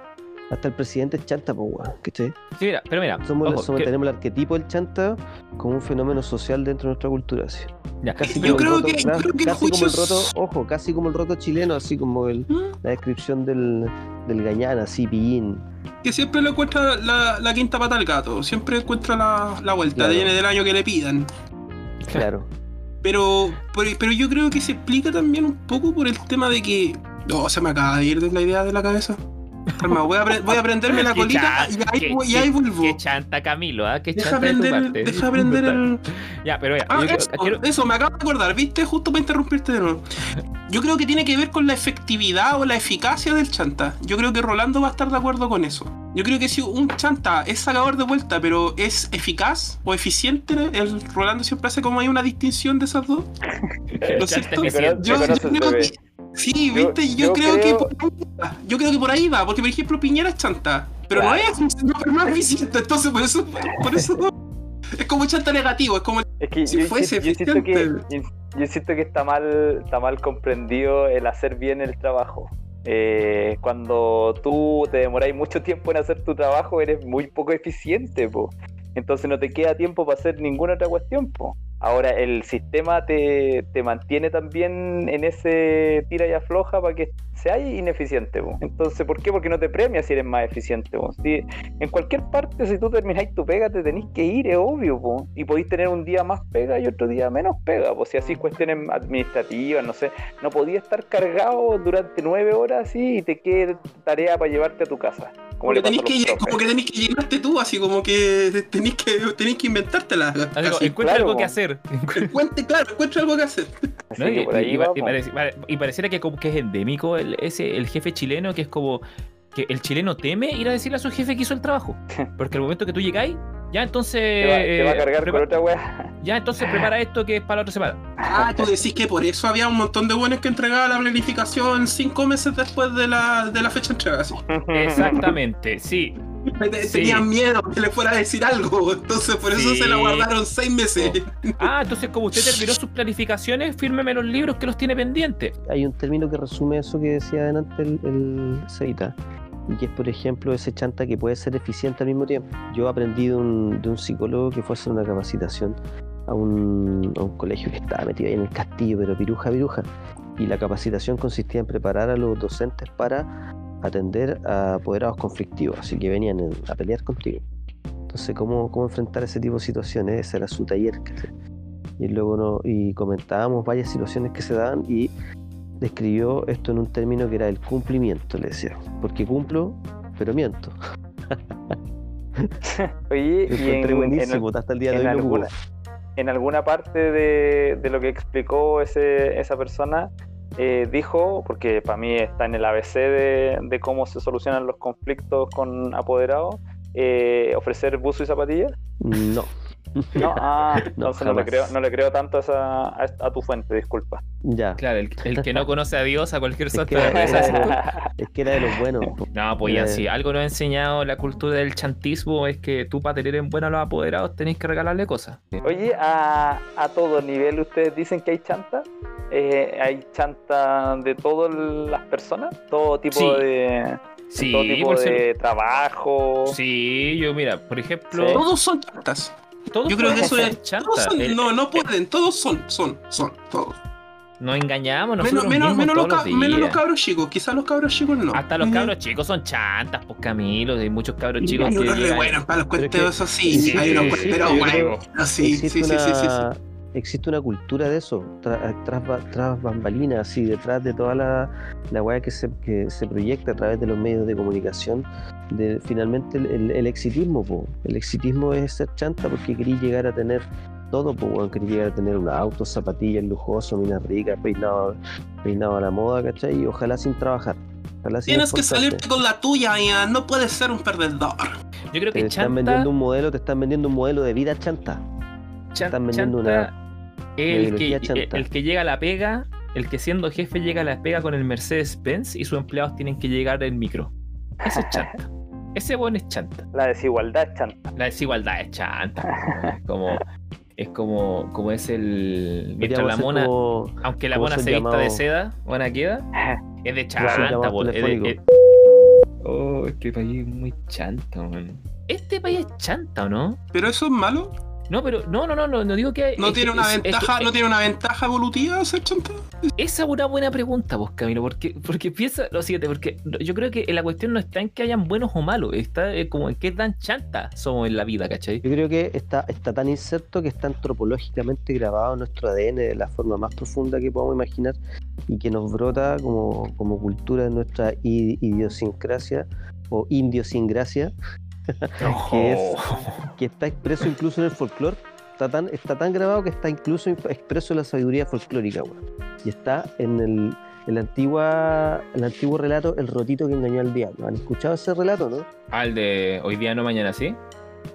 [SPEAKER 2] Hasta el presidente es chanta, pues, weón, ¿cachai?
[SPEAKER 1] Sí, mira, pero mira,
[SPEAKER 2] Somos,
[SPEAKER 1] ojo,
[SPEAKER 2] somos-
[SPEAKER 1] que-
[SPEAKER 2] tenemos el arquetipo del chanta como un fenómeno social dentro de nuestra cultura. Así.
[SPEAKER 1] ya,
[SPEAKER 2] Casi
[SPEAKER 3] Yo
[SPEAKER 2] como el
[SPEAKER 3] creo
[SPEAKER 2] roto,
[SPEAKER 3] que-
[SPEAKER 2] casi
[SPEAKER 3] creo que el
[SPEAKER 2] como el roto, ojo, casi como el roto chileno, así como el, la descripción del, del gañán, así, pillín.
[SPEAKER 3] Que siempre le encuentra la, la quinta pata al gato. Siempre encuentra la, la vuelta.
[SPEAKER 2] Claro.
[SPEAKER 3] Viene del año que le pidan.
[SPEAKER 2] Claro.
[SPEAKER 3] Pero, pero, yo creo que se explica también un poco por el tema de que. No, se me acaba de ir de la idea de la cabeza. Calma, voy a, voy a prenderme la colita y ahí,
[SPEAKER 1] qué-
[SPEAKER 3] y ahí vuelvo.
[SPEAKER 1] Qué chanta Camilo, ¿ah? Qué
[SPEAKER 3] Deja
[SPEAKER 1] chanta de
[SPEAKER 3] deja prender el.
[SPEAKER 1] Ya, pero mira,
[SPEAKER 3] Ah,
[SPEAKER 1] yo
[SPEAKER 3] eso,
[SPEAKER 1] quiero-
[SPEAKER 3] eso, me acabo de acordar, ¿viste? Justo para interrumpirte de nuevo. Yo creo que tiene que ver con la efectividad o la eficacia del chanta. Yo creo que Rolando va a estar de acuerdo con eso. Yo creo que si un chanta es sacador de vuelta, pero es eficaz o eficiente, el Rolando siempre hace como hay una distinción de esas dos.
[SPEAKER 1] el
[SPEAKER 3] ¿no es
[SPEAKER 1] chanta
[SPEAKER 3] cierto?
[SPEAKER 1] eficiente.
[SPEAKER 3] Yo, creo que. Sí, viste, yo,
[SPEAKER 4] yo
[SPEAKER 3] creo, que por ahí va. Yo creo que por ahí va, porque por ejemplo Piñera es chanta, pero no es, pero no es eficiente, entonces por eso, por eso es como chanta negativo, es como
[SPEAKER 4] Es que
[SPEAKER 3] Si
[SPEAKER 4] yo,
[SPEAKER 3] fuese
[SPEAKER 4] insisto, yo, insisto que,
[SPEAKER 3] eficiente.
[SPEAKER 4] yo insisto que está mal, está mal comprendido el hacer bien el trabajo. Eh, cuando tú te demoráis mucho tiempo en hacer tu trabajo, eres muy poco eficiente, po. Entonces no te queda tiempo para hacer ninguna otra cuestión, po. Ahora, el sistema te, te mantiene también en ese tira y afloja para que seas ineficiente. Entonces, ¿por qué? Porque no te premia si eres más eficiente. Si, en cualquier parte, si tú termináis tu pega, te tenéis que ir, es obvio. po. Y podéis tener un día más pega y otro día menos pega. Pues si así cuestiones administrativas, no sé, no podía estar cargado durante nueve horas así y te quede tarea para llevarte a tu casa. Como le
[SPEAKER 3] que, tenés que, como tenés que llenarte tú, así como que tenés que, tenés que inventártela.
[SPEAKER 1] Encuentra
[SPEAKER 4] claro,
[SPEAKER 1] algo que hacer.
[SPEAKER 3] Encuentre, claro, encuentra algo que hacer.
[SPEAKER 4] Así
[SPEAKER 1] ¿no?
[SPEAKER 4] que
[SPEAKER 1] Y,
[SPEAKER 4] por ahí
[SPEAKER 1] y- y-
[SPEAKER 4] vamos.
[SPEAKER 1] y parece- pare- y pareciera que, como que es endémico el, ese, el jefe chileno, que es como que el chileno teme ir a decirle a su jefe que hizo el trabajo. Porque al momento que tú llegáis, ya entonces.
[SPEAKER 4] te, va, te va a
[SPEAKER 1] eh,
[SPEAKER 4] cargar otra weá.
[SPEAKER 1] Ya entonces prepara esto que es para la otra semana.
[SPEAKER 3] Ah, tú decís que por eso había un montón de buenos que entregaban la planificación cinco meses después de la, de la fecha de entrega. Así.
[SPEAKER 1] Exactamente, sí.
[SPEAKER 3] Te-
[SPEAKER 1] Sí.
[SPEAKER 3] Tenían miedo que le fuera a decir algo, entonces por eso
[SPEAKER 1] Sí.
[SPEAKER 3] se la guardaron seis meses.
[SPEAKER 1] Ah, entonces como usted terminó sus planificaciones, fírmeme los libros que los tiene pendientes.
[SPEAKER 2] Hay un término que resume eso que decía adelante el, el Ceita, y que es, por ejemplo, ese chanta que puede ser eficiente al mismo tiempo. Yo aprendí de un, de un psicólogo que fue a hacer una capacitación a un, a un colegio que estaba metido ahí en el castillo, pero piruja, piruja. Y la capacitación consistía en preparar a los docentes para atender a apoderados conflictivos, así que venían en- a pelear contigo. Entonces, ¿cómo, cómo enfrentar ese tipo de situaciones? Ese era su taller. Y luego no, y comentábamos varias situaciones que se daban y describió esto en un término que era el cumplimiento, le decía. Porque cumplo, pero miento.
[SPEAKER 4] Oye, y en,
[SPEAKER 2] encontré
[SPEAKER 4] en-
[SPEAKER 2] buenísimo, hasta el día de hoy
[SPEAKER 4] alguna, en alguna parte de, de lo que explicó ese, esa persona, eh, dijo, porque para mí está en el ABC de, de cómo se solucionan los conflictos con apoderados, eh, ofrecer buzo y zapatillas.
[SPEAKER 2] No,
[SPEAKER 4] No, ah,
[SPEAKER 2] No,
[SPEAKER 4] entonces no, le creo, no le creo tanto a, esa- a, a tu fuente, disculpa.
[SPEAKER 2] ya.
[SPEAKER 1] Claro, el, el que no conoce a Dios, a cualquier
[SPEAKER 2] Es
[SPEAKER 1] santo
[SPEAKER 2] que-
[SPEAKER 1] reza, ¿sí?
[SPEAKER 2] Es que era de los buenos.
[SPEAKER 1] No, pues
[SPEAKER 2] Eh.
[SPEAKER 1] ya si algo nos ha enseñado la cultura del chantismo es que tú para tener en buena a los apoderados tenés que regalarle cosas.
[SPEAKER 4] Oye, a, a todo nivel ustedes dicen que hay chanta. Eh, hay chanta de todas las personas, todo tipo
[SPEAKER 1] Sí.
[SPEAKER 4] de
[SPEAKER 1] Sí,
[SPEAKER 4] todo tipo
[SPEAKER 1] ser-
[SPEAKER 4] de trabajo.
[SPEAKER 1] Sí, yo mira, por ejemplo,
[SPEAKER 4] Sí.
[SPEAKER 3] Todos son chantas.
[SPEAKER 1] Todos
[SPEAKER 3] Yo creo que eso es.
[SPEAKER 1] chanta.
[SPEAKER 3] Todos son-
[SPEAKER 1] El-
[SPEAKER 3] no, no pueden, todos son, son, son, todos.
[SPEAKER 1] Nos engañamos
[SPEAKER 3] Menos,
[SPEAKER 1] nosotros
[SPEAKER 3] menos, menos, los, menos los
[SPEAKER 1] días.
[SPEAKER 3] cabros chicos, quizás los cabros chicos no.
[SPEAKER 1] Hasta los cabros chicos son chantas, pues Camilo, hay muchos cabros
[SPEAKER 3] Y
[SPEAKER 1] chicos
[SPEAKER 3] hay
[SPEAKER 1] que
[SPEAKER 3] unos re
[SPEAKER 1] llegan-
[SPEAKER 3] buenos para los
[SPEAKER 2] que-
[SPEAKER 3] cuenteos, eso sí,
[SPEAKER 1] sí,
[SPEAKER 3] hay unos
[SPEAKER 1] yo
[SPEAKER 3] buenos. Ah, Sí, sí, sí, sí, sí,
[SPEAKER 2] existe una cultura de eso, tra- tras, tras bambalinas, así, detrás de toda la, la weá que se, que se proyecta a través de los medios de comunicación, de finalmente el, el- el exitismo, po. el exitismo es ser chanta porque quería llegar a tener todo, pues bueno, quería llegar a tener un auto, zapatillas lujosos, minas ricas, peinado, peinado a la moda, ¿cachai? Y ojalá sin trabajar. Ojalá sin
[SPEAKER 3] Tienes que salirte con la tuya, ya. No puedes ser un perdedor.
[SPEAKER 1] Yo creo
[SPEAKER 2] Te
[SPEAKER 1] que
[SPEAKER 2] están
[SPEAKER 1] chanta,
[SPEAKER 2] vendiendo un modelo, te están vendiendo un modelo de vida chanta.
[SPEAKER 1] chan-
[SPEAKER 2] están vendiendo
[SPEAKER 1] chanta es el que,
[SPEAKER 2] chanta.
[SPEAKER 1] el que llega a la pega, el que siendo jefe llega a la pega con el Mercedes-Benz y sus empleados tienen que llegar en micro. Ese es chanta. Ese buen es chanta.
[SPEAKER 4] La desigualdad es chanta.
[SPEAKER 1] La desigualdad es chanta. Es como, es como, como es el. Mientras la mona,
[SPEAKER 2] como-
[SPEAKER 1] aunque la mona se vista de seda, buena queda, es de chanta, es de- es- Oh, este país es muy chanta, man. Este país es chanta, ¿o no?
[SPEAKER 3] Pero eso es malo.
[SPEAKER 1] No, pero no, no, no, no, no digo que
[SPEAKER 3] No
[SPEAKER 1] es
[SPEAKER 3] tiene una
[SPEAKER 1] es- es que-
[SPEAKER 3] ventaja, no tiene una ventaja evolutiva ser chanta.
[SPEAKER 1] Esa es una buena pregunta, vos, Camilo, porque, porque piensa lo siguiente, porque yo creo que la cuestión no está en que hayan buenos o malos, está eh, como en qué tan chanta somos en la vida, ¿cachai?
[SPEAKER 2] Yo creo que está, está tan inserto que está antropológicamente grabado en nuestro ADN de la forma más profunda que podamos imaginar y que nos brota como, como cultura de nuestra idiosincrasia o que es que está expreso incluso en el folclore. Está tan, está tan grabado que está incluso in- expreso en la sabiduría folclórica. Y está en el, en la antigua, el antiguo relato El rotito que engañó al diablo. ¿Han escuchado ese relato, no?
[SPEAKER 1] Al de hoy día no mañana, ¿sí?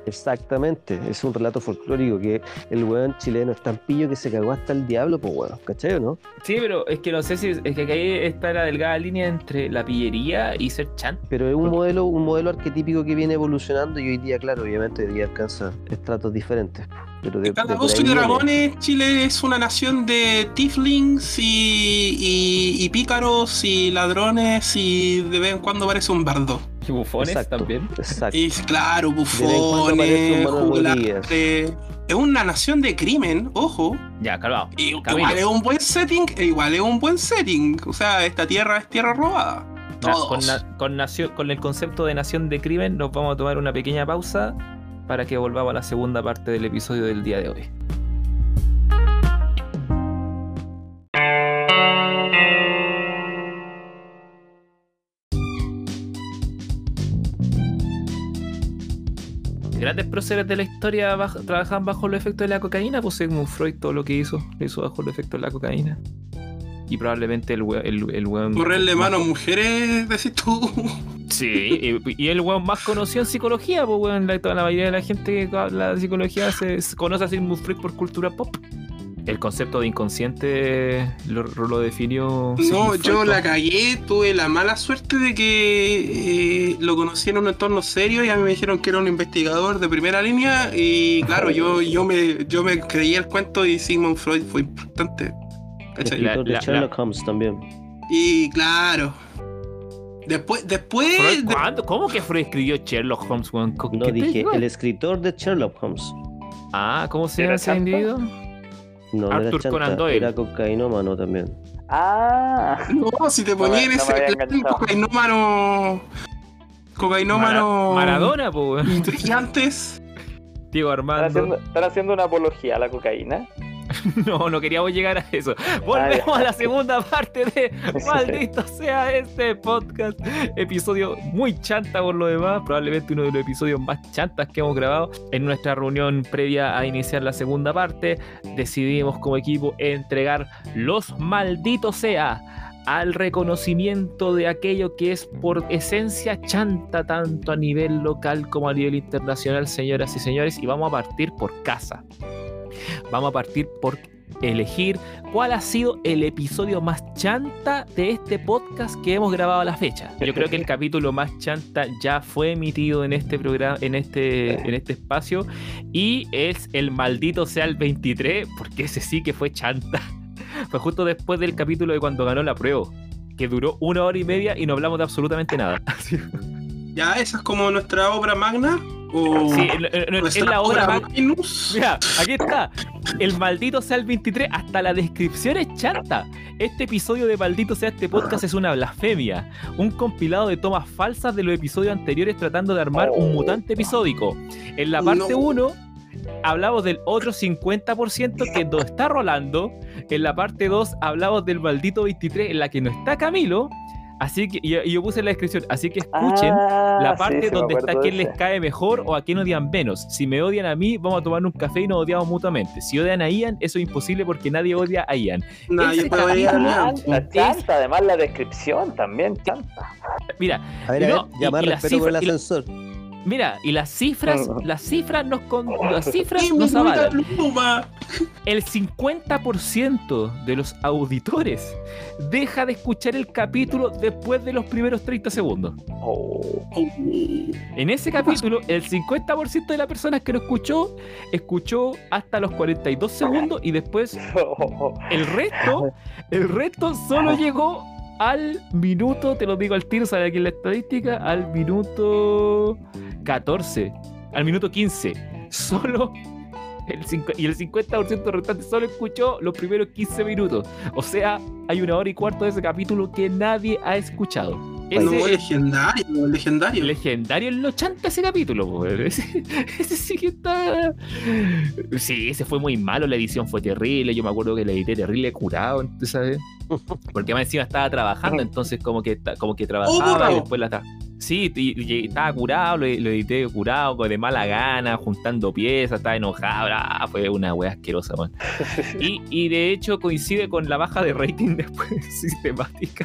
[SPEAKER 2] Exactamente, es un relato folclórico que el weón chileno es tan pillo que se cagó hasta el diablo, pues weón, ¿cachai o no?
[SPEAKER 1] Sí, pero es que no sé si es que ahí está la delgada línea entre la pillería y ser chanta.
[SPEAKER 2] Pero es un modelo, un modelo arquetípico que viene evolucionando y hoy día, claro, obviamente hoy día alcanza estratos diferentes. Pero de, de
[SPEAKER 3] y
[SPEAKER 2] viene.
[SPEAKER 3] Dragones, Chile es una nación de tieflings y, y, y pícaros y ladrones y de vez en cuando aparece un bardo.
[SPEAKER 1] Y bufones
[SPEAKER 2] Exacto.
[SPEAKER 1] también.
[SPEAKER 2] Exacto.
[SPEAKER 3] Y claro, bufones, juglares. Es una nación de crimen, ojo.
[SPEAKER 1] Ya, calmado.
[SPEAKER 3] Igual es un buen setting, e igual es un buen setting. O sea, esta tierra es tierra robada.
[SPEAKER 1] Na-
[SPEAKER 3] Todos.
[SPEAKER 1] con, na- con nación- con el concepto de nación de crimen nos vamos a tomar una pequeña pausa para que volvamos a la segunda parte del episodio del día de hoy. Grandes próceres de la historia baj- trabajaban bajo los efectos de la cocaína, pues Sigmund Freud todo lo que hizo, lo hizo bajo los efectos de la cocaína. Y probablemente el, we- el, el weón
[SPEAKER 3] Correrle mano a mujeres, decís tú.
[SPEAKER 1] Sí, y, y el weón más conocido en psicología, pues weón, la, toda la mayoría de la gente que habla de psicología se, se conoce a Sigmund Freud por cultura pop. El concepto de inconsciente lo, lo definió.
[SPEAKER 3] No, yo la cagué, tuve la mala suerte de que eh, lo conocí en un entorno serio y a mí me dijeron que era un investigador de primera línea y claro, yo, yo, me, yo me creí el cuento y Sigmund Freud fue importante.
[SPEAKER 2] El
[SPEAKER 3] ¿cachai?
[SPEAKER 1] La-
[SPEAKER 2] escritor de
[SPEAKER 1] la-
[SPEAKER 2] Sherlock Holmes también.
[SPEAKER 3] Y claro, después, después,
[SPEAKER 1] ¿cuándo? ¿Cómo que Freud escribió Sherlock Holmes,
[SPEAKER 2] No dije, el escritor de Sherlock Holmes.
[SPEAKER 1] Ah, ¿cómo se
[SPEAKER 4] ¿Era
[SPEAKER 1] llama ese individuo?
[SPEAKER 2] No, no
[SPEAKER 1] Arthur
[SPEAKER 2] era
[SPEAKER 1] Conan Doyle.
[SPEAKER 2] era cocainómano también.
[SPEAKER 4] Ah,
[SPEAKER 3] no, si te
[SPEAKER 4] No me-
[SPEAKER 3] ponía en
[SPEAKER 4] no
[SPEAKER 3] ese plan, cocainómano, cocainómano,
[SPEAKER 1] Mara- Maradona, pues
[SPEAKER 3] intrigantes.
[SPEAKER 1] Diego
[SPEAKER 4] están
[SPEAKER 1] Armando.
[SPEAKER 4] haciendo, están haciendo una apología a la cocaína.
[SPEAKER 1] No, no queríamos llegar a eso. Volvemos a la segunda parte de Maldito sea este podcast. Episodio muy chanta por lo demás. Probablemente uno de los episodios más chantas que hemos grabado. En nuestra reunión previa a iniciar la segunda parte, decidimos como equipo entregar los malditos sea al reconocimiento de aquello que es por esencia chanta tanto a nivel local como a nivel internacional, señoras y señores, y vamos a partir por casa. Vamos a partir por elegir cuál ha sido el episodio más chanta de este podcast que hemos grabado a la fecha. Yo creo que el capítulo más chanta ya fue emitido en este programa, en este, en este espacio, y es el maldito sea el 23, porque ese sí que fue chanta. Fue justo después del capítulo de cuando ganó la prueba, que duró una hora y media y no hablamos de absolutamente nada.
[SPEAKER 3] Ya, esa es como nuestra obra magna. O
[SPEAKER 1] Sí,
[SPEAKER 3] nuestra
[SPEAKER 1] es la obra
[SPEAKER 3] obra
[SPEAKER 1] mag-
[SPEAKER 3] magnus.
[SPEAKER 1] Mira, aquí está. El maldito sea el 23. Hasta la descripción es chanta. Este episodio de Maldito sea este podcast es una blasfemia. Un compilado de tomas falsas de los episodios anteriores tratando de armar un mutante episódico. En la parte
[SPEAKER 3] No.
[SPEAKER 1] 1 hablamos del otro 50% que no está Rolando. En la parte 2 hablamos del maldito 23 en la que no está Camilo. Así que, y, y yo puse en la descripción, así que escuchen
[SPEAKER 4] Ah,
[SPEAKER 1] la parte
[SPEAKER 4] sí,
[SPEAKER 1] donde está quién les cae mejor o a quién odian menos. Si me odian a mí, vamos a tomar un café y nos odiamos mutuamente. Si odian a Ian, eso es imposible porque nadie odia a Ian.
[SPEAKER 3] Nadie
[SPEAKER 1] Ese
[SPEAKER 3] puede ir
[SPEAKER 1] capítulo-
[SPEAKER 3] a
[SPEAKER 4] chanta, además la descripción también, chanta.
[SPEAKER 1] Mira,
[SPEAKER 2] A ver,
[SPEAKER 1] Y
[SPEAKER 2] a
[SPEAKER 1] no,
[SPEAKER 2] ver,
[SPEAKER 1] y-
[SPEAKER 2] llamar
[SPEAKER 1] y la
[SPEAKER 2] respeto por el
[SPEAKER 1] cifra- y la-
[SPEAKER 2] ascensor.
[SPEAKER 1] Mira, y las cifras, las cifras nos con, las cifras
[SPEAKER 3] ¡Y mi
[SPEAKER 1] nos avalan. El 50% de los auditores deja de escuchar el capítulo después de los primeros 30 segundos.
[SPEAKER 4] Oh.
[SPEAKER 1] En ese capítulo, el 50% de las personas que lo escuchó, escuchó hasta los 42 segundos y después el resto, el resto solo llegó al minuto, te lo digo al tiro, ¿sabes aquí en la estadística? Al minuto 14, al minuto 15. Solo el y el 50% restante solo escuchó los primeros 15 minutos. O sea, hay una hora y cuarto de ese capítulo que nadie ha escuchado.
[SPEAKER 3] No,
[SPEAKER 1] Ese es
[SPEAKER 3] legendario, legendario.
[SPEAKER 1] legendario en los chanta ese capítulo, ese, ese sí que está. Sí, ese fue muy malo, la edición fue terrible. Yo me acuerdo que la edité terrible curado, ¿sabes? Porque más encima estaba trabajando, entonces como que como que trabajaba
[SPEAKER 3] curado.
[SPEAKER 1] y después la Sí, y, y estaba curado, lo, lo edité curado, con- de mala gana, juntando piezas, estaba enojado, bra, fue una wea asquerosa, man. Y, y de hecho coincide con la baja de rating después sistemática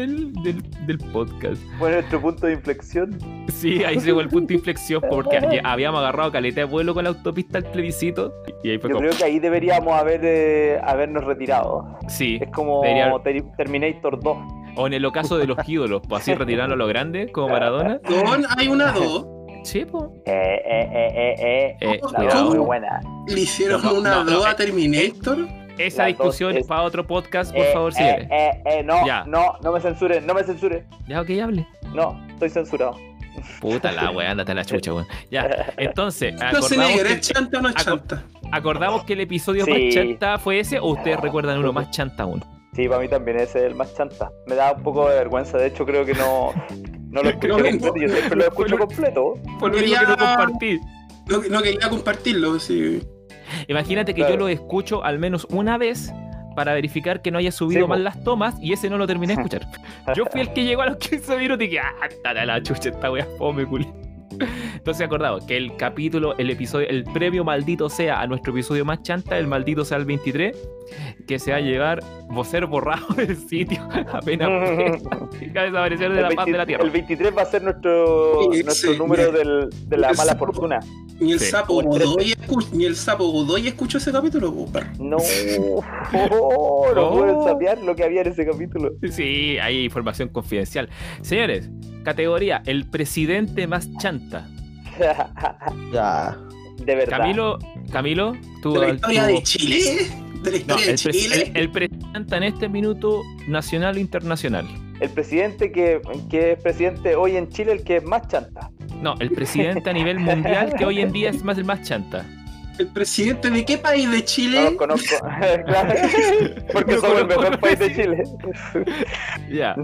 [SPEAKER 1] del, del, del podcast.
[SPEAKER 4] Fue nuestro punto de inflexión.
[SPEAKER 1] Sí, ahí llegó el punto de inflexión porque habíamos agarrado caleta de vuelo con la autopista al plebiscito y ahí fue
[SPEAKER 4] Yo
[SPEAKER 1] como,
[SPEAKER 4] creo que ahí deberíamos haber eh, habernos retirado.
[SPEAKER 1] sí,
[SPEAKER 4] Es como
[SPEAKER 1] Debería-
[SPEAKER 4] Ter- Terminator 2.
[SPEAKER 1] o en el ocaso de los ídolos, pues así retirarlo a lo grande como Maradona.
[SPEAKER 3] Don, hay una dos.
[SPEAKER 1] Sí, pues.
[SPEAKER 4] Eh, eh, eh, eh, eh.
[SPEAKER 1] Eh,
[SPEAKER 4] La muy buena.
[SPEAKER 3] Le hicieron
[SPEAKER 1] No,
[SPEAKER 3] una
[SPEAKER 1] no, no,
[SPEAKER 3] dos
[SPEAKER 1] eh,
[SPEAKER 3] a Terminator.
[SPEAKER 1] Esa discusión
[SPEAKER 4] es-
[SPEAKER 1] para otro podcast, por
[SPEAKER 4] Eh,
[SPEAKER 1] favor,
[SPEAKER 4] eh,
[SPEAKER 1] señores.
[SPEAKER 4] eh, eh, no,
[SPEAKER 1] Ya.
[SPEAKER 4] no, no me censuren, no me censuren.
[SPEAKER 1] Ya, ok, hable.
[SPEAKER 4] No, estoy censurado.
[SPEAKER 1] Puta la weá, andate a la chucha, weón. Ya, entonces,
[SPEAKER 3] No se
[SPEAKER 1] acordamos
[SPEAKER 3] negra, ¿es chanta o no es chanta?
[SPEAKER 1] acordamos que el episodio
[SPEAKER 4] Sí.
[SPEAKER 1] más chanta fue ese, o ustedes recuerdan uno más chanta aún.
[SPEAKER 4] Sí, para mí también ese es el más chanta. Me da un poco de vergüenza, de hecho creo que no, no lo escuché
[SPEAKER 3] Creo que-
[SPEAKER 4] completo, yo siempre lo escucho completo.
[SPEAKER 1] Lo único que no
[SPEAKER 3] Quería-
[SPEAKER 1] compartí.
[SPEAKER 3] No, no quería compartirlo, sí.
[SPEAKER 1] Imagínate que
[SPEAKER 4] Claro.
[SPEAKER 1] yo lo escucho al menos una vez para verificar que no haya subido
[SPEAKER 4] Sí,
[SPEAKER 1] mal las tomas y ese no lo terminé de escuchar. Yo fui el que llegó a los 15 minutos y dije, ah, la chucha, esta wea fome, culi. Entonces acordado que el capítulo, el episodio, el premio maldito sea a nuestro episodio más chanta, el maldito sea el 23, que se va a llevar vos ser borrado del sitio apenas pueda, y va a desaparecer de
[SPEAKER 4] El,
[SPEAKER 1] la paz de
[SPEAKER 4] 20
[SPEAKER 1] la tierra.
[SPEAKER 4] el 23 va a ser nuestro,
[SPEAKER 3] Sí,
[SPEAKER 4] nuestro
[SPEAKER 3] sí,
[SPEAKER 4] número del- de la mala
[SPEAKER 3] sapo.
[SPEAKER 4] fortuna.
[SPEAKER 3] Ni el
[SPEAKER 1] Sí.
[SPEAKER 3] sapo Godoy escuchó, ni el sapo Godoy escuchó ese capítulo.
[SPEAKER 4] No, oh, no
[SPEAKER 1] Oh.
[SPEAKER 4] pueden sapear lo que había en ese capítulo.
[SPEAKER 1] Sí, hay información confidencial. Señores, categoría, el presidente más chanta.
[SPEAKER 2] Ya.
[SPEAKER 4] de verdad.
[SPEAKER 1] Camilo, Camilo, tú...
[SPEAKER 3] De la
[SPEAKER 1] tú-
[SPEAKER 3] historia de Chile. De la
[SPEAKER 1] No,
[SPEAKER 3] historia
[SPEAKER 1] el,
[SPEAKER 3] de
[SPEAKER 1] pres-
[SPEAKER 3] Chile.
[SPEAKER 1] el, el presidente en este minuto nacional o internacional.
[SPEAKER 4] El presidente que, que es presidente hoy en Chile, el que es más chanta.
[SPEAKER 1] No, el presidente a nivel mundial que hoy en día es más el más chanta.
[SPEAKER 3] ¿El presidente de qué país de
[SPEAKER 4] No
[SPEAKER 3] Chile?
[SPEAKER 4] los conozco. Claro. Porque
[SPEAKER 1] No
[SPEAKER 4] somos el mejor país de Chile.
[SPEAKER 1] Ya.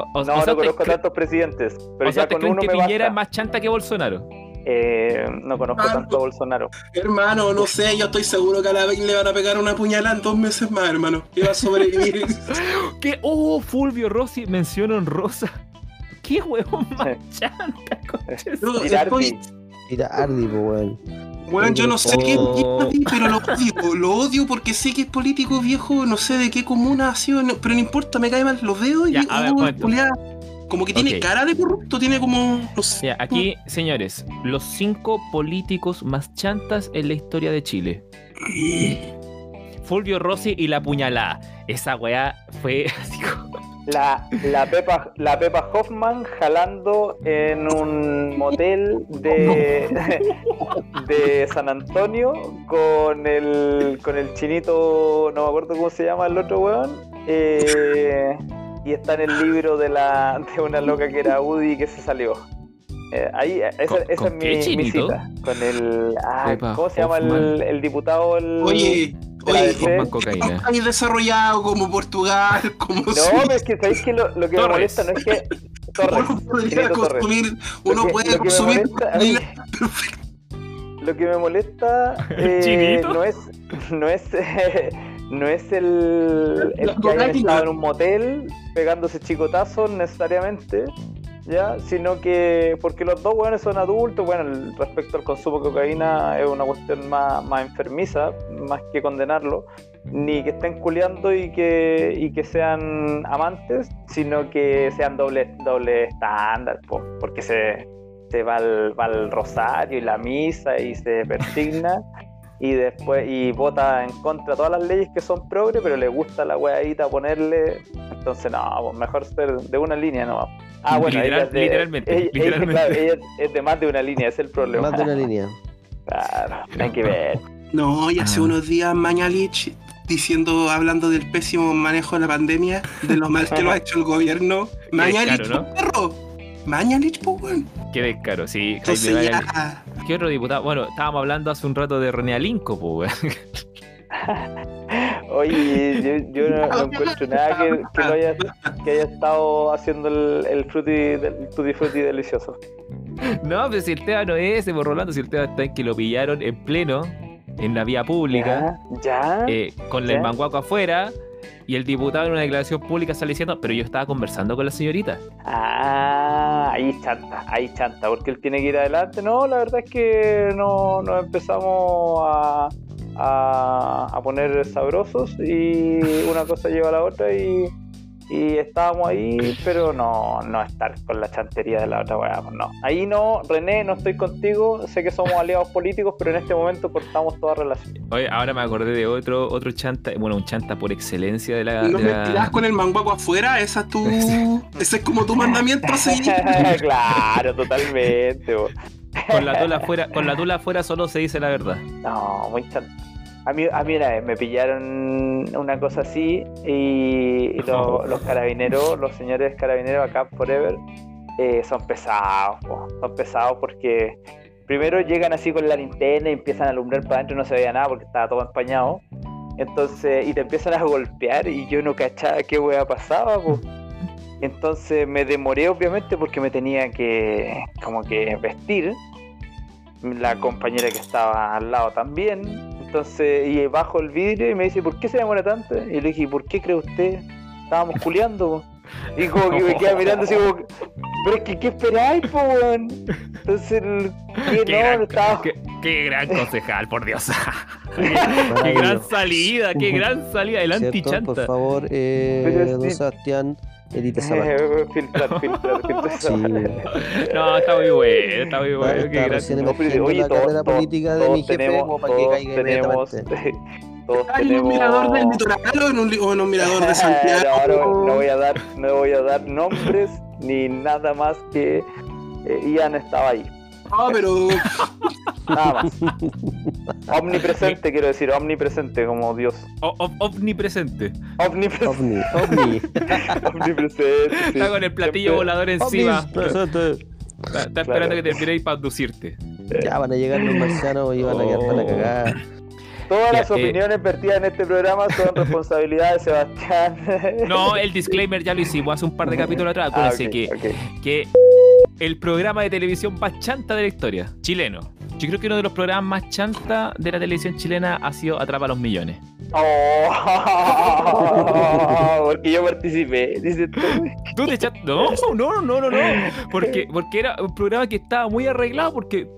[SPEAKER 1] O, o- o
[SPEAKER 4] No,
[SPEAKER 1] sea,
[SPEAKER 4] no
[SPEAKER 1] ¿te
[SPEAKER 4] conozco tantos presidentes. Pero
[SPEAKER 1] o sea,
[SPEAKER 4] ya
[SPEAKER 1] ¿te
[SPEAKER 4] con
[SPEAKER 1] creen
[SPEAKER 4] uno
[SPEAKER 1] que
[SPEAKER 4] me
[SPEAKER 1] Piñera es
[SPEAKER 4] basta.
[SPEAKER 1] más chanta que Bolsonaro?
[SPEAKER 4] Eh, no conozco
[SPEAKER 3] Ah,
[SPEAKER 4] tanto a Bolsonaro.
[SPEAKER 3] Hermano, no sé, yo estoy seguro que a la vez le van a pegar una puñalada en dos meses más, hermano. Va a sobrevivir.
[SPEAKER 1] ¿Qué? Oh, Fulvio Rossi menciona honrosa. ¿Qué huevón más chanta,
[SPEAKER 2] Mira, Ardi, po, weón.
[SPEAKER 3] Bueno, yo no sé qué
[SPEAKER 1] Oh.
[SPEAKER 3] es, pero lo odio. Lo odio porque sé que es político viejo, no sé de qué comuna ha sido, no- pero no importa, me cae mal, lo veo y
[SPEAKER 1] Ya, a ver,
[SPEAKER 3] oh, como que tiene cara de corrupto, tiene como, no sé.
[SPEAKER 1] Ya, aquí, señores, los cinco políticos más chantas en la historia de Chile. Fulvio Rossi y la puñalada. Esa weá fue así como...
[SPEAKER 4] La, la, Pepa, la Pepa Hoffman jalando en un motel de, de San Antonio con el, con el chinito, no me acuerdo cómo se llama el otro weón. eh, y está en el libro de, la, de una loca que era Woody que se salió. Eh, ahí, esa,
[SPEAKER 1] ¿Con-
[SPEAKER 4] esa
[SPEAKER 1] con
[SPEAKER 4] es mi, mi cita. Con el. ah, ¿Cómo se llama el, el diputado? El,
[SPEAKER 3] Oye, oye, país desarrollado como Portugal, como
[SPEAKER 4] No,
[SPEAKER 3] Suiza,
[SPEAKER 4] pero es que sabéis que lo, lo que me molesta no es que. Torres,
[SPEAKER 3] uno podría consumir, uno
[SPEAKER 4] que-
[SPEAKER 3] puede consumir
[SPEAKER 4] Lo que me molesta eh, no es no es eh, no es el, el que
[SPEAKER 3] cocaína.
[SPEAKER 4] estado en un motel pegándose chicotazos necesariamente ya sino que porque los dos son adultos bueno el- respecto al consumo de cocaína es una cuestión más, más enfermiza más que condenarlo ni que estén culeando y que y que sean amantes sino que sean doble doble estándar po, porque se se va al, va al rosario y la misa y se persigna y después y vota en contra de todas las leyes que son progre, pero le gusta la weadita ponerle. Entonces, no, pues mejor ser de una línea no. Ah, bueno,
[SPEAKER 1] Literal-
[SPEAKER 4] ella es de,
[SPEAKER 1] literalmente,
[SPEAKER 4] ella- ella-
[SPEAKER 1] literalmente.
[SPEAKER 4] claro, ella es de más de una línea, es el problema.
[SPEAKER 2] Más de una línea.
[SPEAKER 4] Claro, hay que ver.
[SPEAKER 3] No, y hace
[SPEAKER 1] Ah.
[SPEAKER 3] unos días Mañalich diciendo, hablando del pésimo manejo de la pandemia, de lo mal que lo ha hecho el gobierno. Mañalich, po, perro. Mañalich, pues, weón.
[SPEAKER 1] Qué descaro, sí. Jaime
[SPEAKER 3] Entonces ya.
[SPEAKER 1] ¿Qué otro diputado? Bueno, estábamos hablando hace un rato de René Alinco, pues, weón.
[SPEAKER 4] Oye, yo, yo no, no encuentro nada que, que, lo haya, que haya estado haciendo el, el, frutti, el tutti frutti delicioso.
[SPEAKER 1] No, pero si el tema no es ese, por Rolando, si el tema está en que lo pillaron en pleno, en la vía pública,
[SPEAKER 4] ¿Ya? ¿Ya?
[SPEAKER 1] eh, con
[SPEAKER 4] ¿Ya?
[SPEAKER 1] el manguaco afuera, y el diputado en una declaración pública sale diciendo, pero yo estaba conversando con la señorita.
[SPEAKER 4] Ah, ahí chanta, ahí chanta, porque él tiene que ir adelante. No, la verdad es que no nos empezamos a, a, a poner sabrosos y una cosa lleva a la otra y, y estábamos ahí, pero no, no estar con la chantería de la otra weá, pues no. Ahí no, René, no estoy contigo, sé que somos aliados políticos, pero en este momento cortamos toda relación.
[SPEAKER 1] Oye, ahora me acordé de otro, otro chanta, bueno, un chanta por excelencia de la...
[SPEAKER 3] No
[SPEAKER 1] de
[SPEAKER 3] me
[SPEAKER 1] la-
[SPEAKER 3] tiras con el manguaco afuera, esa es tu. Ese es como tu mandamiento a seguir.
[SPEAKER 4] claro, totalmente. bo.
[SPEAKER 1] Con la tula afuera, con la tula afuera solo se dice la verdad.
[SPEAKER 4] No, muy chanta. A mí, a mí una vez me pillaron una cosa así y, y lo- los carabineros, los señores carabineros acá Forever, eh, son pesados, po. son pesados porque primero llegan así con la linterna y empiezan a alumbrar para adentro y no se veía nada porque estaba todo empañado. Entonces, y te empiezan a golpear y yo no cachaba qué hueá pasaba, po. Entonces me demoré obviamente porque me tenía que como que vestir. La compañera que estaba al lado también. Entonces, y bajo el vidrio y me dice, ¿por qué se demora tanto? Y le dije, ¿por qué cree usted? Estábamos culeando. po". Y como que me queda mirando así como, pero es que, ¿qué esperáis, po, weón? Entonces, el- ¿qué
[SPEAKER 1] Qué
[SPEAKER 4] no?
[SPEAKER 1] gran,
[SPEAKER 4] estaba...
[SPEAKER 1] qué- qué gran concejal, por Dios. qué, gran salida, qué gran salida. El antichanta.
[SPEAKER 2] Por favor, eh,
[SPEAKER 4] Pero
[SPEAKER 2] don
[SPEAKER 4] sí.
[SPEAKER 2] Sebastián, edite esa parte.
[SPEAKER 4] filtrar, filtrar, filtrar.
[SPEAKER 2] Sí,
[SPEAKER 1] No, está muy bueno, está muy bueno.
[SPEAKER 2] está
[SPEAKER 1] qué
[SPEAKER 2] recién
[SPEAKER 4] No, pero,
[SPEAKER 2] emergiendo
[SPEAKER 4] oye,
[SPEAKER 2] la
[SPEAKER 4] todos-
[SPEAKER 2] carrera
[SPEAKER 4] todos-
[SPEAKER 2] política de mi jefe
[SPEAKER 4] tenemos,
[SPEAKER 2] como para que caiga
[SPEAKER 4] tenemos,
[SPEAKER 2] inmediatamente.
[SPEAKER 4] todos
[SPEAKER 3] ¿Estás en un mirador del
[SPEAKER 4] tenemos...
[SPEAKER 3] litoral o en un, o en un mirador de Santiago?
[SPEAKER 4] no, no, no voy a dar, no voy a dar nombres ni nada más que eh, Ian estaba ahí.
[SPEAKER 3] No, pero
[SPEAKER 4] Nada más. omnipresente, quiero decir, omnipresente como Dios.
[SPEAKER 1] O- o- omnipresente.
[SPEAKER 4] Omnipresente.
[SPEAKER 2] ovni.
[SPEAKER 4] omnipresente. sí.
[SPEAKER 1] Está con el platillo
[SPEAKER 4] Siempre-
[SPEAKER 1] volador encima.
[SPEAKER 2] Ovnis, presente.
[SPEAKER 1] Está, está esperando que terminéis para abducirte.
[SPEAKER 2] Ya van a llegar los marcianos y van a quedar para la
[SPEAKER 1] Oh.
[SPEAKER 2] cagada.
[SPEAKER 4] Todas las
[SPEAKER 1] Ya, eh.
[SPEAKER 4] opiniones vertidas en este programa son responsabilidad de Sebastián.
[SPEAKER 1] No, el disclaimer ya lo hicimos hace un par de capítulos atrás.
[SPEAKER 4] Ah,
[SPEAKER 1] Acuérdense
[SPEAKER 4] ok,
[SPEAKER 1] que, que el programa de televisión más chanta de la historia, chileno. Yo creo que uno de los programas más chanta de la televisión chilena ha sido Atrapa a los Millones.
[SPEAKER 4] Oh, porque yo participé, dice tú.
[SPEAKER 1] ¿Tú te echaste? No, no, no, no, no. Porque, porque era un programa que estaba muy arreglado porque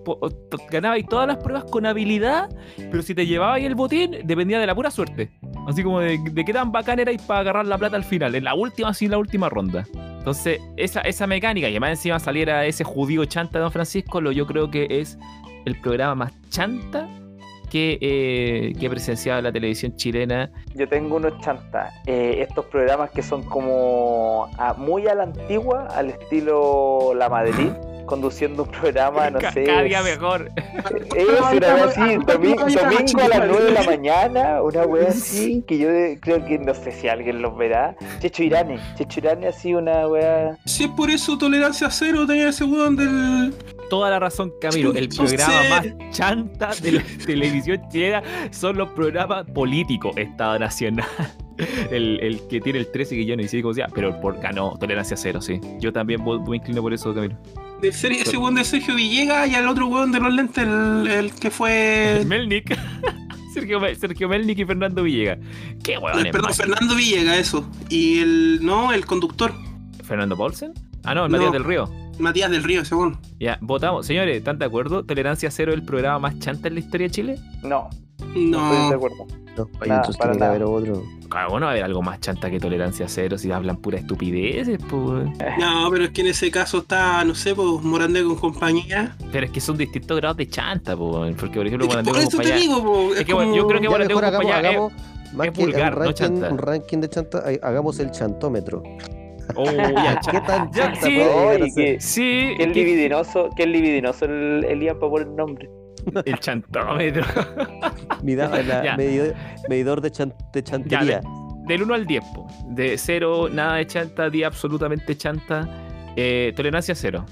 [SPEAKER 1] ganabais todas las pruebas con habilidad, pero si te llevabais el botín, dependía de la pura suerte. Así como de, de qué tan bacán erais para agarrar la plata al final, en la última, así en la última ronda. Entonces, esa, esa mecánica, y además encima saliera ese judío chanta de Don Francisco, lo yo creo que es el programa más chanta que, eh, que en la televisión chilena.
[SPEAKER 4] Yo tengo unos chantas. eh, estos programas que son como a- muy a la antigua, al estilo La Madrid, conduciendo un programa, no sé.
[SPEAKER 1] Cada día mejor.
[SPEAKER 4] Es una wea así, domi- domingo a las 9 de la mañana, una wea así, que yo creo que no sé si alguien los verá. Checho Irane, Checho Irane así una wea.
[SPEAKER 3] si es por eso tolerancia cero tenía ese weón del.
[SPEAKER 1] toda la razón, Camilo. El programa más chanta de la televisión chilena son los programas políticos. Estado Nacional. El, el que tiene el 13 que yo no sé cómo sea, pero por ganó tolerancia cero, sí. Yo también voy- me inclino por eso, Camilo.
[SPEAKER 3] del serie, ese weón de Sergio Villegas y al otro weón de los lentes, el, el que fue.
[SPEAKER 1] Melnik. Sergio, Sergio Melnik y Fernando Villegas. Qué huevones
[SPEAKER 3] perdón,
[SPEAKER 1] más.
[SPEAKER 3] Fernando Villegas, eso. Y el. No, el conductor,
[SPEAKER 1] ¿Fernando Paulsen? Ah, no, el
[SPEAKER 3] No.
[SPEAKER 1] Matías del Río.
[SPEAKER 3] Matías del Río, weón.
[SPEAKER 1] Ya, votamos. Señores, ¿están de acuerdo? ¿Tolerancia cero el programa más chanta en la historia de Chile?
[SPEAKER 4] No, no estoy de
[SPEAKER 3] No.
[SPEAKER 4] acuerdo.
[SPEAKER 2] No, hay
[SPEAKER 4] Nada,
[SPEAKER 2] otros
[SPEAKER 4] para
[SPEAKER 2] tiene que
[SPEAKER 4] nada.
[SPEAKER 2] haber otro.
[SPEAKER 1] Ah, bueno, va a haber algo más chanta que tolerancia cero si hablan pura estupideces, pues.
[SPEAKER 3] No, pero es que en ese caso está, no sé, pues Morandé con compañía.
[SPEAKER 1] Pero es que son distintos grados de chanta, po, porque por ejemplo,
[SPEAKER 3] Es que
[SPEAKER 1] Morandé
[SPEAKER 3] por
[SPEAKER 1] con
[SPEAKER 3] eso te
[SPEAKER 1] compañía-
[SPEAKER 3] digo, po,
[SPEAKER 1] Es
[SPEAKER 3] es
[SPEAKER 1] que, bueno,
[SPEAKER 3] como-
[SPEAKER 1] yo creo que
[SPEAKER 2] mejor hagamos,
[SPEAKER 1] compañía,
[SPEAKER 2] hagamos más
[SPEAKER 1] es
[SPEAKER 2] que
[SPEAKER 1] vulgar,
[SPEAKER 2] un,
[SPEAKER 1] no
[SPEAKER 2] ranking,
[SPEAKER 1] chanta.
[SPEAKER 2] un ranking de chanta, ha- hagamos el chantómetro.
[SPEAKER 1] Oh, ya,
[SPEAKER 2] ¿Qué tan
[SPEAKER 1] Ya,
[SPEAKER 2] chanta
[SPEAKER 1] sí.
[SPEAKER 2] puede ser?
[SPEAKER 4] que,
[SPEAKER 1] Sí,
[SPEAKER 4] que el
[SPEAKER 1] que-
[SPEAKER 4] libidinoso, que el libidinoso el, el Ian para poner nombre.
[SPEAKER 1] el chantómetro.
[SPEAKER 2] Mida- la-
[SPEAKER 1] Ya.
[SPEAKER 2] medidor, medidor de, chan- de chantería.
[SPEAKER 1] Del 1 al 10, po. de 0, nada de chanta, 10 absolutamente chanta. Eh, tolerancia 0.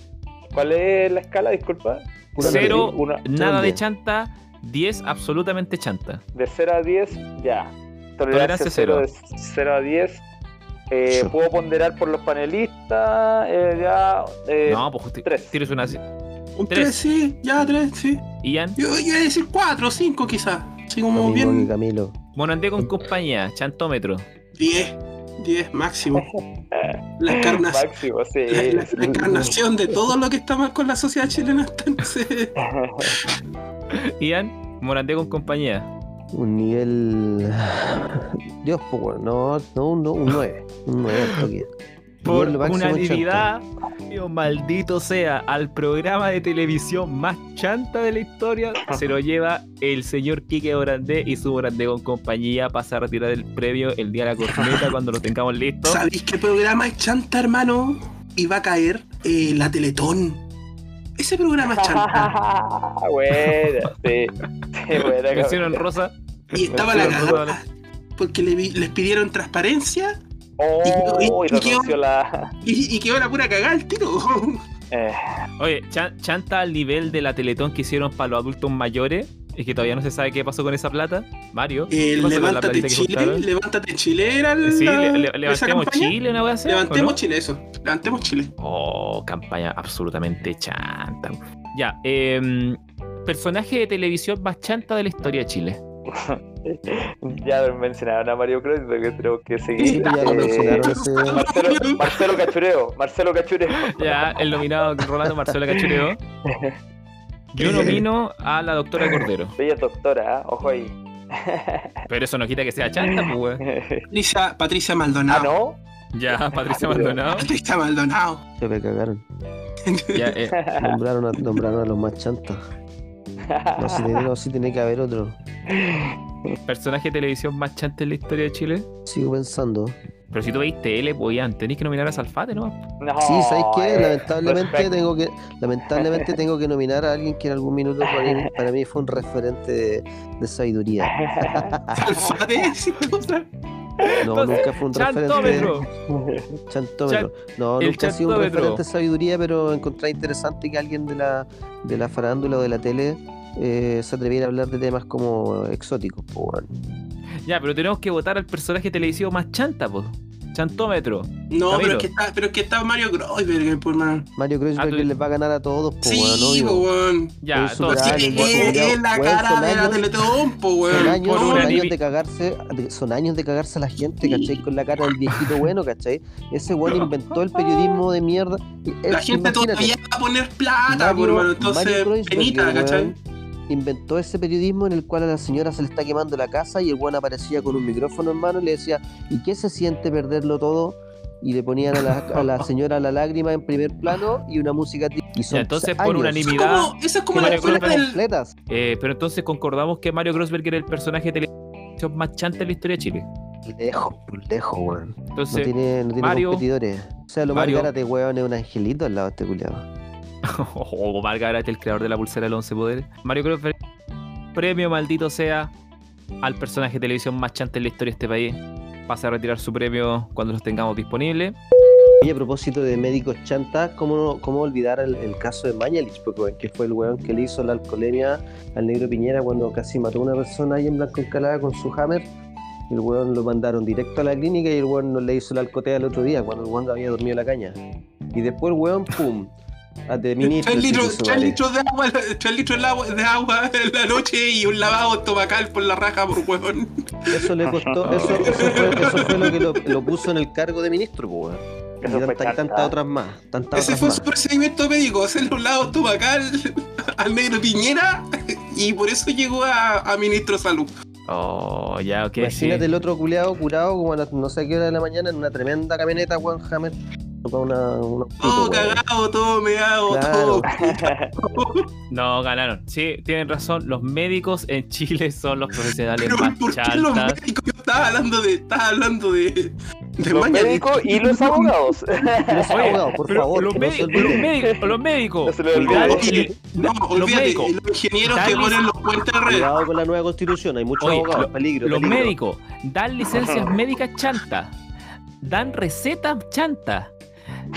[SPEAKER 4] ¿Cuál es la escala? Disculpa.
[SPEAKER 2] Una
[SPEAKER 1] Cero,
[SPEAKER 4] Una,
[SPEAKER 1] nada de
[SPEAKER 2] diez.
[SPEAKER 1] chanta, 10 absolutamente chanta.
[SPEAKER 4] de 0 a 10, ya.
[SPEAKER 1] Tolerancia
[SPEAKER 4] Tolerancia
[SPEAKER 1] cero.
[SPEAKER 4] 0 de 0 a 10. Eh. Puedo ponderar por los panelistas. eh, ya. Eh,
[SPEAKER 1] no, pues
[SPEAKER 4] tres.
[SPEAKER 1] tienes una.
[SPEAKER 3] Un
[SPEAKER 1] Tres.
[SPEAKER 3] 3, sí, ya 3, sí.
[SPEAKER 1] Ian,
[SPEAKER 3] Yo, yo iba a decir 4 o 5 quizás. Así como
[SPEAKER 2] que
[SPEAKER 3] bien
[SPEAKER 2] Camilo.
[SPEAKER 1] Monandé con compañía, chantómetro.
[SPEAKER 3] 10, 10 máximo. La, encarna-
[SPEAKER 4] Máximo, sí.
[SPEAKER 3] la- la- la encarnación de todo lo que está mal con la sociedad chilena está en ese-
[SPEAKER 1] Ian, Morandé con compañía.
[SPEAKER 2] Un nivel. Dios, pues bueno, no, no, un, no, un 9. Un 9 al toque.
[SPEAKER 1] Por
[SPEAKER 2] en
[SPEAKER 1] unanimidad, Dios maldito sea, al programa de televisión más chanta de la historia se lo lleva el señor Quique Morandé y su Morandé con compañía. Pasa a retirar el premio el día de la corneta cuando lo tengamos listo.
[SPEAKER 3] ¿Sabéis qué programa es chanta, hermano? Y va a caer eh, la Teletón. Ese programa es chanta.
[SPEAKER 4] buena, sí. sí
[SPEAKER 1] en rosa.
[SPEAKER 3] Y estaba la cagada. Porque le les pidieron transparencia
[SPEAKER 4] Oh,
[SPEAKER 3] Y-
[SPEAKER 4] y,
[SPEAKER 3] y- y-
[SPEAKER 4] renunció la.
[SPEAKER 3] Y, y quedó la pura cagada el tiro.
[SPEAKER 4] Eh,
[SPEAKER 1] Oye, chan- chanta al nivel de la Teletón que hicieron para los adultos mayores. Es que todavía no se sabe qué pasó con esa plata. Mario. ¿qué
[SPEAKER 3] El
[SPEAKER 1] pasó con la
[SPEAKER 3] Levántate Chile? Levántate Chile era el,
[SPEAKER 1] Sí, le- le-
[SPEAKER 3] esa
[SPEAKER 1] levantemos. Chile, una wea así. ¿o
[SPEAKER 3] Levantemos
[SPEAKER 1] no?
[SPEAKER 3] Chile, eso. Levantemos Chile.
[SPEAKER 1] Oh, campaña absolutamente chanta. Ya, em, personaje de televisión más chanta de la historia de Chile.
[SPEAKER 4] ya mencionaron a Mario Kreuzberg, que tenemos que seguir.
[SPEAKER 2] Sí, ya lo
[SPEAKER 4] Eh,
[SPEAKER 2] mencionaron ese.
[SPEAKER 4] Marcelo, Marcelo Cachureo, Marcelo Cachureo.
[SPEAKER 1] Ya, el nominado Rolando Marcelo Cachureo. Yo nomino a la doctora Cordero.
[SPEAKER 4] Bella doctora, ¿ah? ojo ahí.
[SPEAKER 1] Pero eso no quita que sea chanta, pues.
[SPEAKER 3] Patricia, Patricia
[SPEAKER 4] ah,
[SPEAKER 3] Maldonado.
[SPEAKER 4] ¿no?
[SPEAKER 1] Ya, Patricia Maldonado.
[SPEAKER 3] Patricia Maldonado.
[SPEAKER 2] Se me cagaron.
[SPEAKER 1] Ya, eh,
[SPEAKER 2] Nombraron a, nombraron a los más chantas. No, si tiene, no, sí tiene que haber otro.
[SPEAKER 1] personaje de televisión más chanta en la historia de Chile.
[SPEAKER 2] Sigo pensando.
[SPEAKER 1] Pero si tú veis tele, pues ya, tenéis que nominar a Salfate, ¿no?
[SPEAKER 4] No,
[SPEAKER 2] Sí, ¿sabes qué?
[SPEAKER 4] eh,
[SPEAKER 2] Lamentablemente tengo que lamentablemente tengo que nominar a alguien que en algún minuto para mí, para mí fue un referente de, de sabiduría.
[SPEAKER 3] Alfate, sí, cosa.
[SPEAKER 2] No,
[SPEAKER 1] Entonces,
[SPEAKER 2] nunca fue un referente.
[SPEAKER 1] Chantómetro.
[SPEAKER 2] Chantómetro. No,
[SPEAKER 1] el
[SPEAKER 2] nunca ha sido un referente de sabiduría, pero encontré interesante que alguien de la, de la farándula o de la tele eh, se atreviera a hablar de temas como exóticos. weón.
[SPEAKER 1] Ya, pero tenemos que votar al personaje televisivo más chanta, pues. Chantómetro.
[SPEAKER 3] No,
[SPEAKER 1] Camilo.
[SPEAKER 3] pero es que está, pero es que está Mario Kreuzberg, por mano.
[SPEAKER 2] Mario Kreuzberg
[SPEAKER 1] Ah,
[SPEAKER 2] les va a ganar a todos, po,
[SPEAKER 3] Sí, po, weón.
[SPEAKER 1] Ya,
[SPEAKER 3] Es, la cara
[SPEAKER 2] son
[SPEAKER 3] de la
[SPEAKER 2] años-
[SPEAKER 3] Teletón, po,
[SPEAKER 2] Son
[SPEAKER 3] weón.
[SPEAKER 2] años,
[SPEAKER 1] por
[SPEAKER 2] son años de cagarse, son años de cagarse a la gente, ¿cachai? Con la cara del viejito bueno, ¿cachai? Ese weón inventó el periodismo de mierda.
[SPEAKER 3] La gente todavía va a poner plata,
[SPEAKER 2] Mario-
[SPEAKER 3] por mano.
[SPEAKER 2] Mario
[SPEAKER 3] Entonces,
[SPEAKER 2] Kreuzberger,
[SPEAKER 3] penita, ¿cachai?
[SPEAKER 2] weón, inventó ese periodismo en el cual a la señora se le está quemando la casa y el weón aparecía con un micrófono en mano y le decía, ¿y qué se siente perderlo todo? Y le ponían a la, a la señora la lágrima en primer plano y una música y son
[SPEAKER 1] Ya, entonces, por
[SPEAKER 2] años.
[SPEAKER 1] unanimidad-
[SPEAKER 3] Eso es como, eso es como la del.
[SPEAKER 2] completas.
[SPEAKER 1] eh, pero entonces concordamos que Mario Grossberg era el personaje de televisión más chanta en la historia de Chile.
[SPEAKER 2] Lejos, por lejos, weón. No
[SPEAKER 1] Entonces,
[SPEAKER 2] tiene, no tiene
[SPEAKER 1] Mario-
[SPEAKER 2] competidores. O sea, lo más
[SPEAKER 1] Mario-
[SPEAKER 2] gárate, weón, es un angelito al lado de este culiado.
[SPEAKER 1] oh, Margaret, el creador de la pulsera del 11 poderes. Mario Grossberg, premio maldito sea al personaje de televisión más chanta en la historia de este país. Pasa a retirar su premio cuando los tengamos disponibles.
[SPEAKER 2] Y a propósito de médicos chantas, ¿cómo, cómo olvidar el, el caso de Mañalich? Porque, que fue el weón que le hizo la alcoholemia al negro Piñera cuando casi mató a una persona ahí en Blanco Encalada con su hammer. El weón lo mandaron directo a la clínica y el weón no le hizo la alcotea el otro día cuando el weón había dormido la caña. Y después el weón, pum, de ministro.
[SPEAKER 3] Tres litros, tres litros de agua, tres litros de agua, de agua en la noche y un lavado estomacal por la raja por huevón.
[SPEAKER 2] Eso le costó, eso, eso fue, eso fue lo que lo, lo puso en el cargo de ministro, weón. Y
[SPEAKER 4] fue
[SPEAKER 2] tanta- tantas otras más. Tantas
[SPEAKER 3] Ese
[SPEAKER 2] otras
[SPEAKER 3] fue
[SPEAKER 2] más.
[SPEAKER 3] su procedimiento médico, hacerle un lavado estomacal al negro Piñera y por eso llegó a, a ministro de salud.
[SPEAKER 1] Oh, ya, ok.
[SPEAKER 2] Imagínate
[SPEAKER 1] sí.
[SPEAKER 2] el otro culeado curado como a las no sé qué hora de la mañana en una tremenda camioneta, weón, Hammer. Una, una
[SPEAKER 3] Todo cagado, todo meado,
[SPEAKER 2] Claro.
[SPEAKER 3] todo.
[SPEAKER 1] No, ganaron. Sí, tienen razón. Los médicos en Chile son los profesionales
[SPEAKER 3] Pero
[SPEAKER 1] más
[SPEAKER 3] ¿por qué los médicos? Yo estaba hablando de. Estaba hablando de. de
[SPEAKER 4] Los médicos y los abogados.
[SPEAKER 2] Los abogados, por
[SPEAKER 1] Pero
[SPEAKER 2] favor,
[SPEAKER 1] los,
[SPEAKER 2] no
[SPEAKER 1] médicos, los médicos, los médicos.
[SPEAKER 4] No
[SPEAKER 3] Oye, No,
[SPEAKER 1] los
[SPEAKER 3] olvídate,
[SPEAKER 1] médicos.
[SPEAKER 3] los ingenieros que ponen los puentes de red.
[SPEAKER 2] Cuidado con la nueva constitución, hay muchos
[SPEAKER 1] Oye,
[SPEAKER 2] abogados,
[SPEAKER 1] lo-
[SPEAKER 2] peligro,
[SPEAKER 1] Los
[SPEAKER 2] peligro.
[SPEAKER 1] médicos dan licencias médicas chantas. Dan recetas chantas.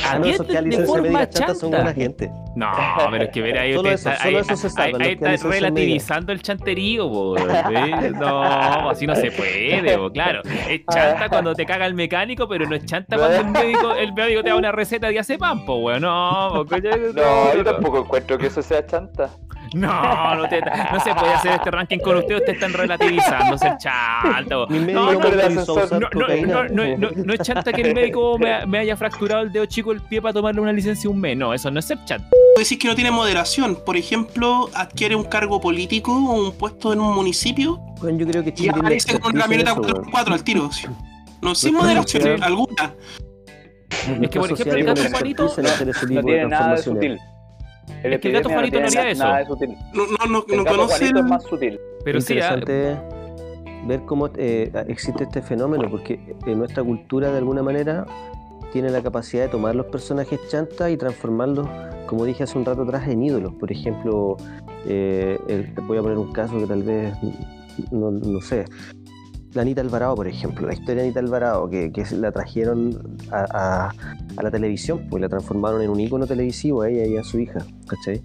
[SPEAKER 2] Ah, no, que
[SPEAKER 1] de forma
[SPEAKER 2] chanta son buena
[SPEAKER 1] chanta.
[SPEAKER 2] gente.
[SPEAKER 1] No, pero es que ver ahí
[SPEAKER 2] Solo
[SPEAKER 1] usted
[SPEAKER 2] eso,
[SPEAKER 1] está,
[SPEAKER 2] solo
[SPEAKER 1] ahí,
[SPEAKER 2] eso se sabe,
[SPEAKER 1] ahí-
[SPEAKER 2] los
[SPEAKER 1] ahí
[SPEAKER 2] que
[SPEAKER 1] está relativizando el chanterío, ¿sí? No, así no se puede, claro. Es chanta cuando te caga el mecánico, pero no es chanta cuando el médico, el médico te da una receta de hace pan, po, weón. No,
[SPEAKER 4] No, yo tampoco encuentro que eso sea chanta.
[SPEAKER 1] No, no, te- no se puede hacer este ranking con usted, ustedes están relativizando ser
[SPEAKER 2] médico
[SPEAKER 1] No,
[SPEAKER 2] me
[SPEAKER 1] no, no, no,
[SPEAKER 2] cocaína.
[SPEAKER 1] no, no, no, no es chanta que el médico me, me haya fracturado el dedo chico del pie para tomarle una licencia un mes. No, eso no es ser
[SPEAKER 3] decir que no tiene moderación. Por ejemplo, adquiere un cargo político o un puesto en un municipio
[SPEAKER 2] Bueno, yo creo que
[SPEAKER 3] y
[SPEAKER 2] Chile tiene
[SPEAKER 3] aparece con una camioneta
[SPEAKER 2] eso, weón.
[SPEAKER 3] 4x4 al tiro. sí. No, sin moderación, alguna.
[SPEAKER 1] Es que, por ejemplo, el
[SPEAKER 2] tiene
[SPEAKER 1] Juanito
[SPEAKER 4] No tiene nada de
[SPEAKER 2] transformaciones.
[SPEAKER 4] Sutil.
[SPEAKER 1] Es que el gato Juanito no
[SPEAKER 4] tiene
[SPEAKER 1] haría eso.
[SPEAKER 4] Nada.
[SPEAKER 3] No, no, no,
[SPEAKER 4] El
[SPEAKER 3] no
[SPEAKER 4] gato
[SPEAKER 3] conoce
[SPEAKER 4] Juanito es
[SPEAKER 3] el-
[SPEAKER 4] más sutil.
[SPEAKER 1] Pero sí,
[SPEAKER 2] interesante ver cómo eh, existe este fenómeno, porque en nuestra cultura de alguna manera tiene la capacidad de tomar los personajes chantas y transformarlos, como dije hace un rato atrás, en ídolos. Por ejemplo, eh, el- voy a poner un caso que tal vez, no, no sé, la Anita Alvarado, por ejemplo, la historia de Anita Alvarado, que, que la trajeron a, a- a la televisión, pues la transformaron en un ícono televisivo a ella y a su hija, ¿cachai?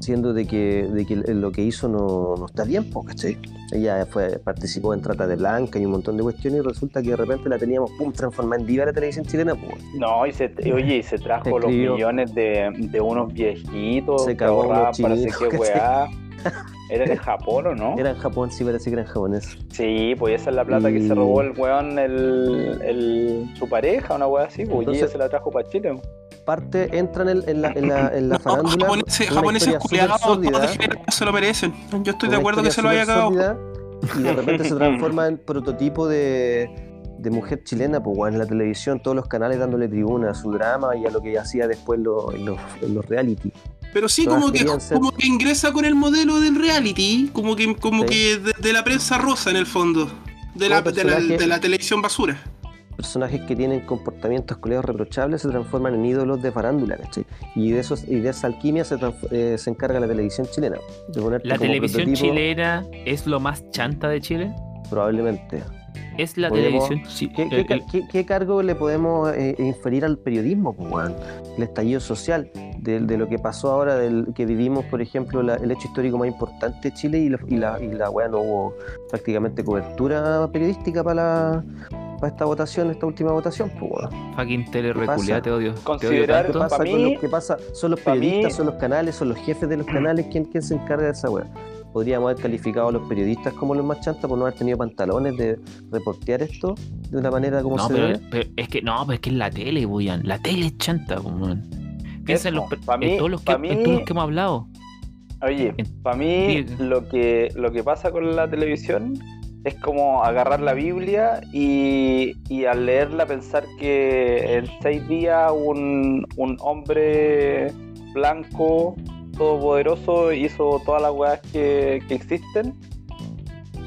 [SPEAKER 2] Siendo de que, de que lo que hizo no, no está bien, pues, ¿cachai? Ella fue, participó en Trata de Blanca y un montón de cuestiones y resulta que de repente la teníamos, pum, transformada en diva de la televisión chilena, pues.
[SPEAKER 4] No, y se, oye, y se trajo los millones de, de unos viejitos
[SPEAKER 2] Se
[SPEAKER 4] que
[SPEAKER 2] cagó unos
[SPEAKER 4] para qué weá. ¿Era de Japón o no?
[SPEAKER 2] Era en Japón, sí, parece que eran japoneses.
[SPEAKER 4] Sí, pues esa es la plata que se robó el weón, el, el- su pareja, una weá así, pues y
[SPEAKER 2] Entonces-
[SPEAKER 4] ella se la trajo para Chile.
[SPEAKER 2] Parte, entran en, en la, en la, en la
[SPEAKER 3] No,
[SPEAKER 2] farándula.
[SPEAKER 3] japoneses, japoneses culiados, se lo merecen. Yo estoy de acuerdo que se lo haya cagado.
[SPEAKER 2] Y de repente se transforma en prototipo de, de mujer chilena, pues weón, en la televisión, todos los canales dándole tribuna a su drama y a lo que hacía después lo- en los, en los reality.
[SPEAKER 3] Pero sí,
[SPEAKER 2] Todas
[SPEAKER 3] como que,
[SPEAKER 2] ser-
[SPEAKER 3] como que ingresa con el modelo del reality, como que, como
[SPEAKER 2] Sí.
[SPEAKER 3] que de, de la prensa rosa en el fondo. De la, de, la,
[SPEAKER 2] personaje-
[SPEAKER 3] de la televisión basura.
[SPEAKER 2] Personajes que tienen comportamientos colegas reprochables se transforman en ídolos de farándula, ¿cachai? Y de, esos, y de esa alquimia se, transf- eh, se encarga la televisión chilena. De
[SPEAKER 1] La televisión
[SPEAKER 2] prototipo,
[SPEAKER 1] chilena es lo más chanta de Chile.
[SPEAKER 2] Probablemente.
[SPEAKER 1] Es la
[SPEAKER 2] Podemos-
[SPEAKER 1] televisión
[SPEAKER 2] ¿Qué, qué,
[SPEAKER 1] el- el-
[SPEAKER 2] qué- qué cargo le podemos eh, inferir al periodismo, weón? El estallido social, de, de lo que pasó ahora, del que vivimos, por ejemplo, la- el hecho histórico más importante de Chile y la, y la, y la weá, no hubo prácticamente cobertura periodística para la para esta votación, esta última votación, pues,
[SPEAKER 1] fucking tele
[SPEAKER 2] pasa?
[SPEAKER 1] reculia, te odio. Te odio
[SPEAKER 4] Considerar-
[SPEAKER 2] ¿Qué
[SPEAKER 1] tanto.
[SPEAKER 2] pasa,
[SPEAKER 4] pa'
[SPEAKER 2] con lo- pasa? Son los periodistas,
[SPEAKER 4] mí-
[SPEAKER 2] son los canales, son los jefes de los canales, ¿quién, quién se encarga de esa weá? Podríamos haber calificado a los periodistas como los más chantas por no haber tenido pantalones de reportear esto de una manera como
[SPEAKER 1] No,
[SPEAKER 2] se
[SPEAKER 1] pero,
[SPEAKER 2] debe.
[SPEAKER 1] pero es que no, pero es que es la tele, Buyan. La tele es chanta, pues, weón. Piensa en, los, en
[SPEAKER 4] mí-
[SPEAKER 1] todos los que,
[SPEAKER 4] pa'
[SPEAKER 1] en
[SPEAKER 4] mí-
[SPEAKER 1] todos los que hemos hablado.
[SPEAKER 4] Oye, para mí
[SPEAKER 1] Sí.
[SPEAKER 4] lo que, lo que pasa con la televisión es como agarrar la Biblia y, y al leerla pensar que en seis días un, un hombre blanco, todopoderoso, hizo todas las weas que, que existen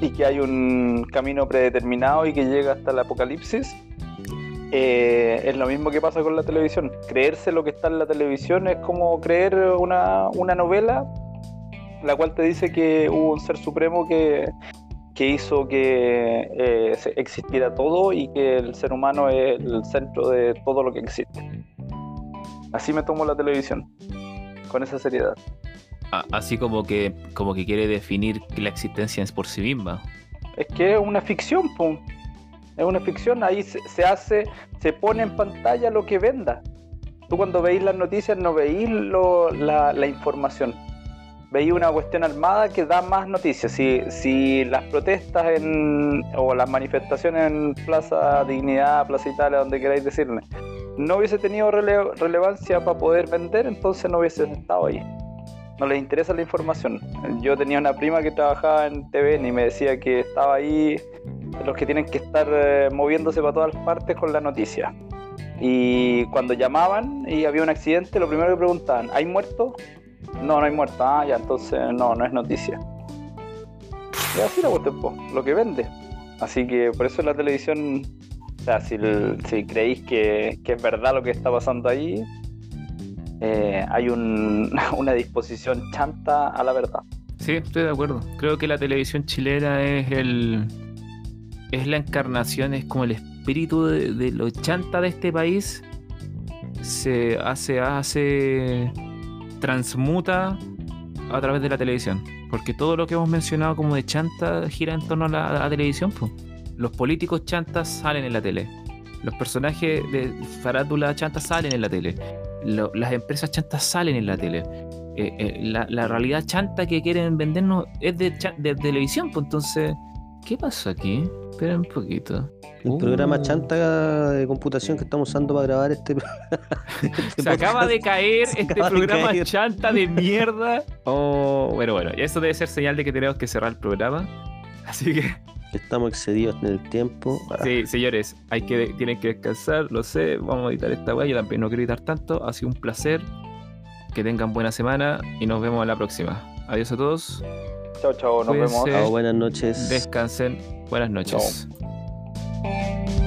[SPEAKER 4] y que hay un camino predeterminado y que llega hasta el apocalipsis. Eh, es lo mismo que pasa con la televisión. Creerse lo que está en la televisión es como creer una, una novela la cual te dice que hubo un ser supremo que, que hizo que eh, existiera todo y que el ser humano es el centro de todo lo que existe. Así me tomo la televisión, con esa seriedad.
[SPEAKER 1] Así como que, como que quiere definir que la existencia es por sí misma.
[SPEAKER 4] Es que es una ficción, pum. Es una ficción, ahí se, se hace, se pone en pantalla lo que venda. Tú cuando veis las noticias no veís lo- la, la información. Veis una cuestión armada que da más noticias. Si, si las protestas en, o las manifestaciones en Plaza Dignidad, Plaza Italia, donde queráis decirle, no hubiese tenido rele- relevancia para poder vender, entonces no hubiese estado ahí. No les interesa la información. Yo tenía una prima que trabajaba en TVN y me decía que estaba ahí los que tienen que estar eh, moviéndose para todas partes con la noticia. Y cuando llamaban y había un accidente, lo primero que preguntaban, ¿hay muertos? No, no hay muertos. Ah, ya, entonces no, no es noticia. Y así la cuestión, lo que vende. Así que por eso la televisión, o sea, si, creéis que, que es verdad lo que está pasando ahí, eh, hay un- una disposición chanta a la verdad.
[SPEAKER 1] Sí, estoy de acuerdo. Creo que la televisión chilena es el. Es la encarnación, es como el espíritu de, de lo chanta de este país. Se hace, hace. transmuta a través de la televisión. Porque todo lo que hemos mencionado como de chanta gira en torno a la, a la televisión. pues. Los políticos chantas salen en la tele. Los personajes de farándula chantas salen en la tele. Lo- las empresas chantas salen en la tele. Eh, eh, la, la realidad chanta que quieren vendernos es de, televisión, pues entonces, ¿qué pasó aquí? Espera un poquito.
[SPEAKER 2] El
[SPEAKER 1] Uh.
[SPEAKER 2] programa chanta de computación que estamos usando para grabar este, este
[SPEAKER 1] Se acaba de caer
[SPEAKER 2] Se
[SPEAKER 1] este programa
[SPEAKER 2] caer.
[SPEAKER 1] chanta de mierda. Oh, bueno, bueno, y eso debe ser señal de que tenemos que cerrar el programa. Así que,
[SPEAKER 2] Estamos excedidos en el tiempo. Ah,
[SPEAKER 1] sí, señores, hay que, tienen que descansar, lo sé, vamos a editar esta weá, yo también no quiero editar tanto, ha sido un placer. Que tengan buena semana y nos vemos en la próxima. Adiós a todos,
[SPEAKER 4] Chao, chao, nos
[SPEAKER 1] Cuídense.
[SPEAKER 4] vemos.
[SPEAKER 2] Chao, buenas noches.
[SPEAKER 1] descansen, buenas noches.
[SPEAKER 4] Chao.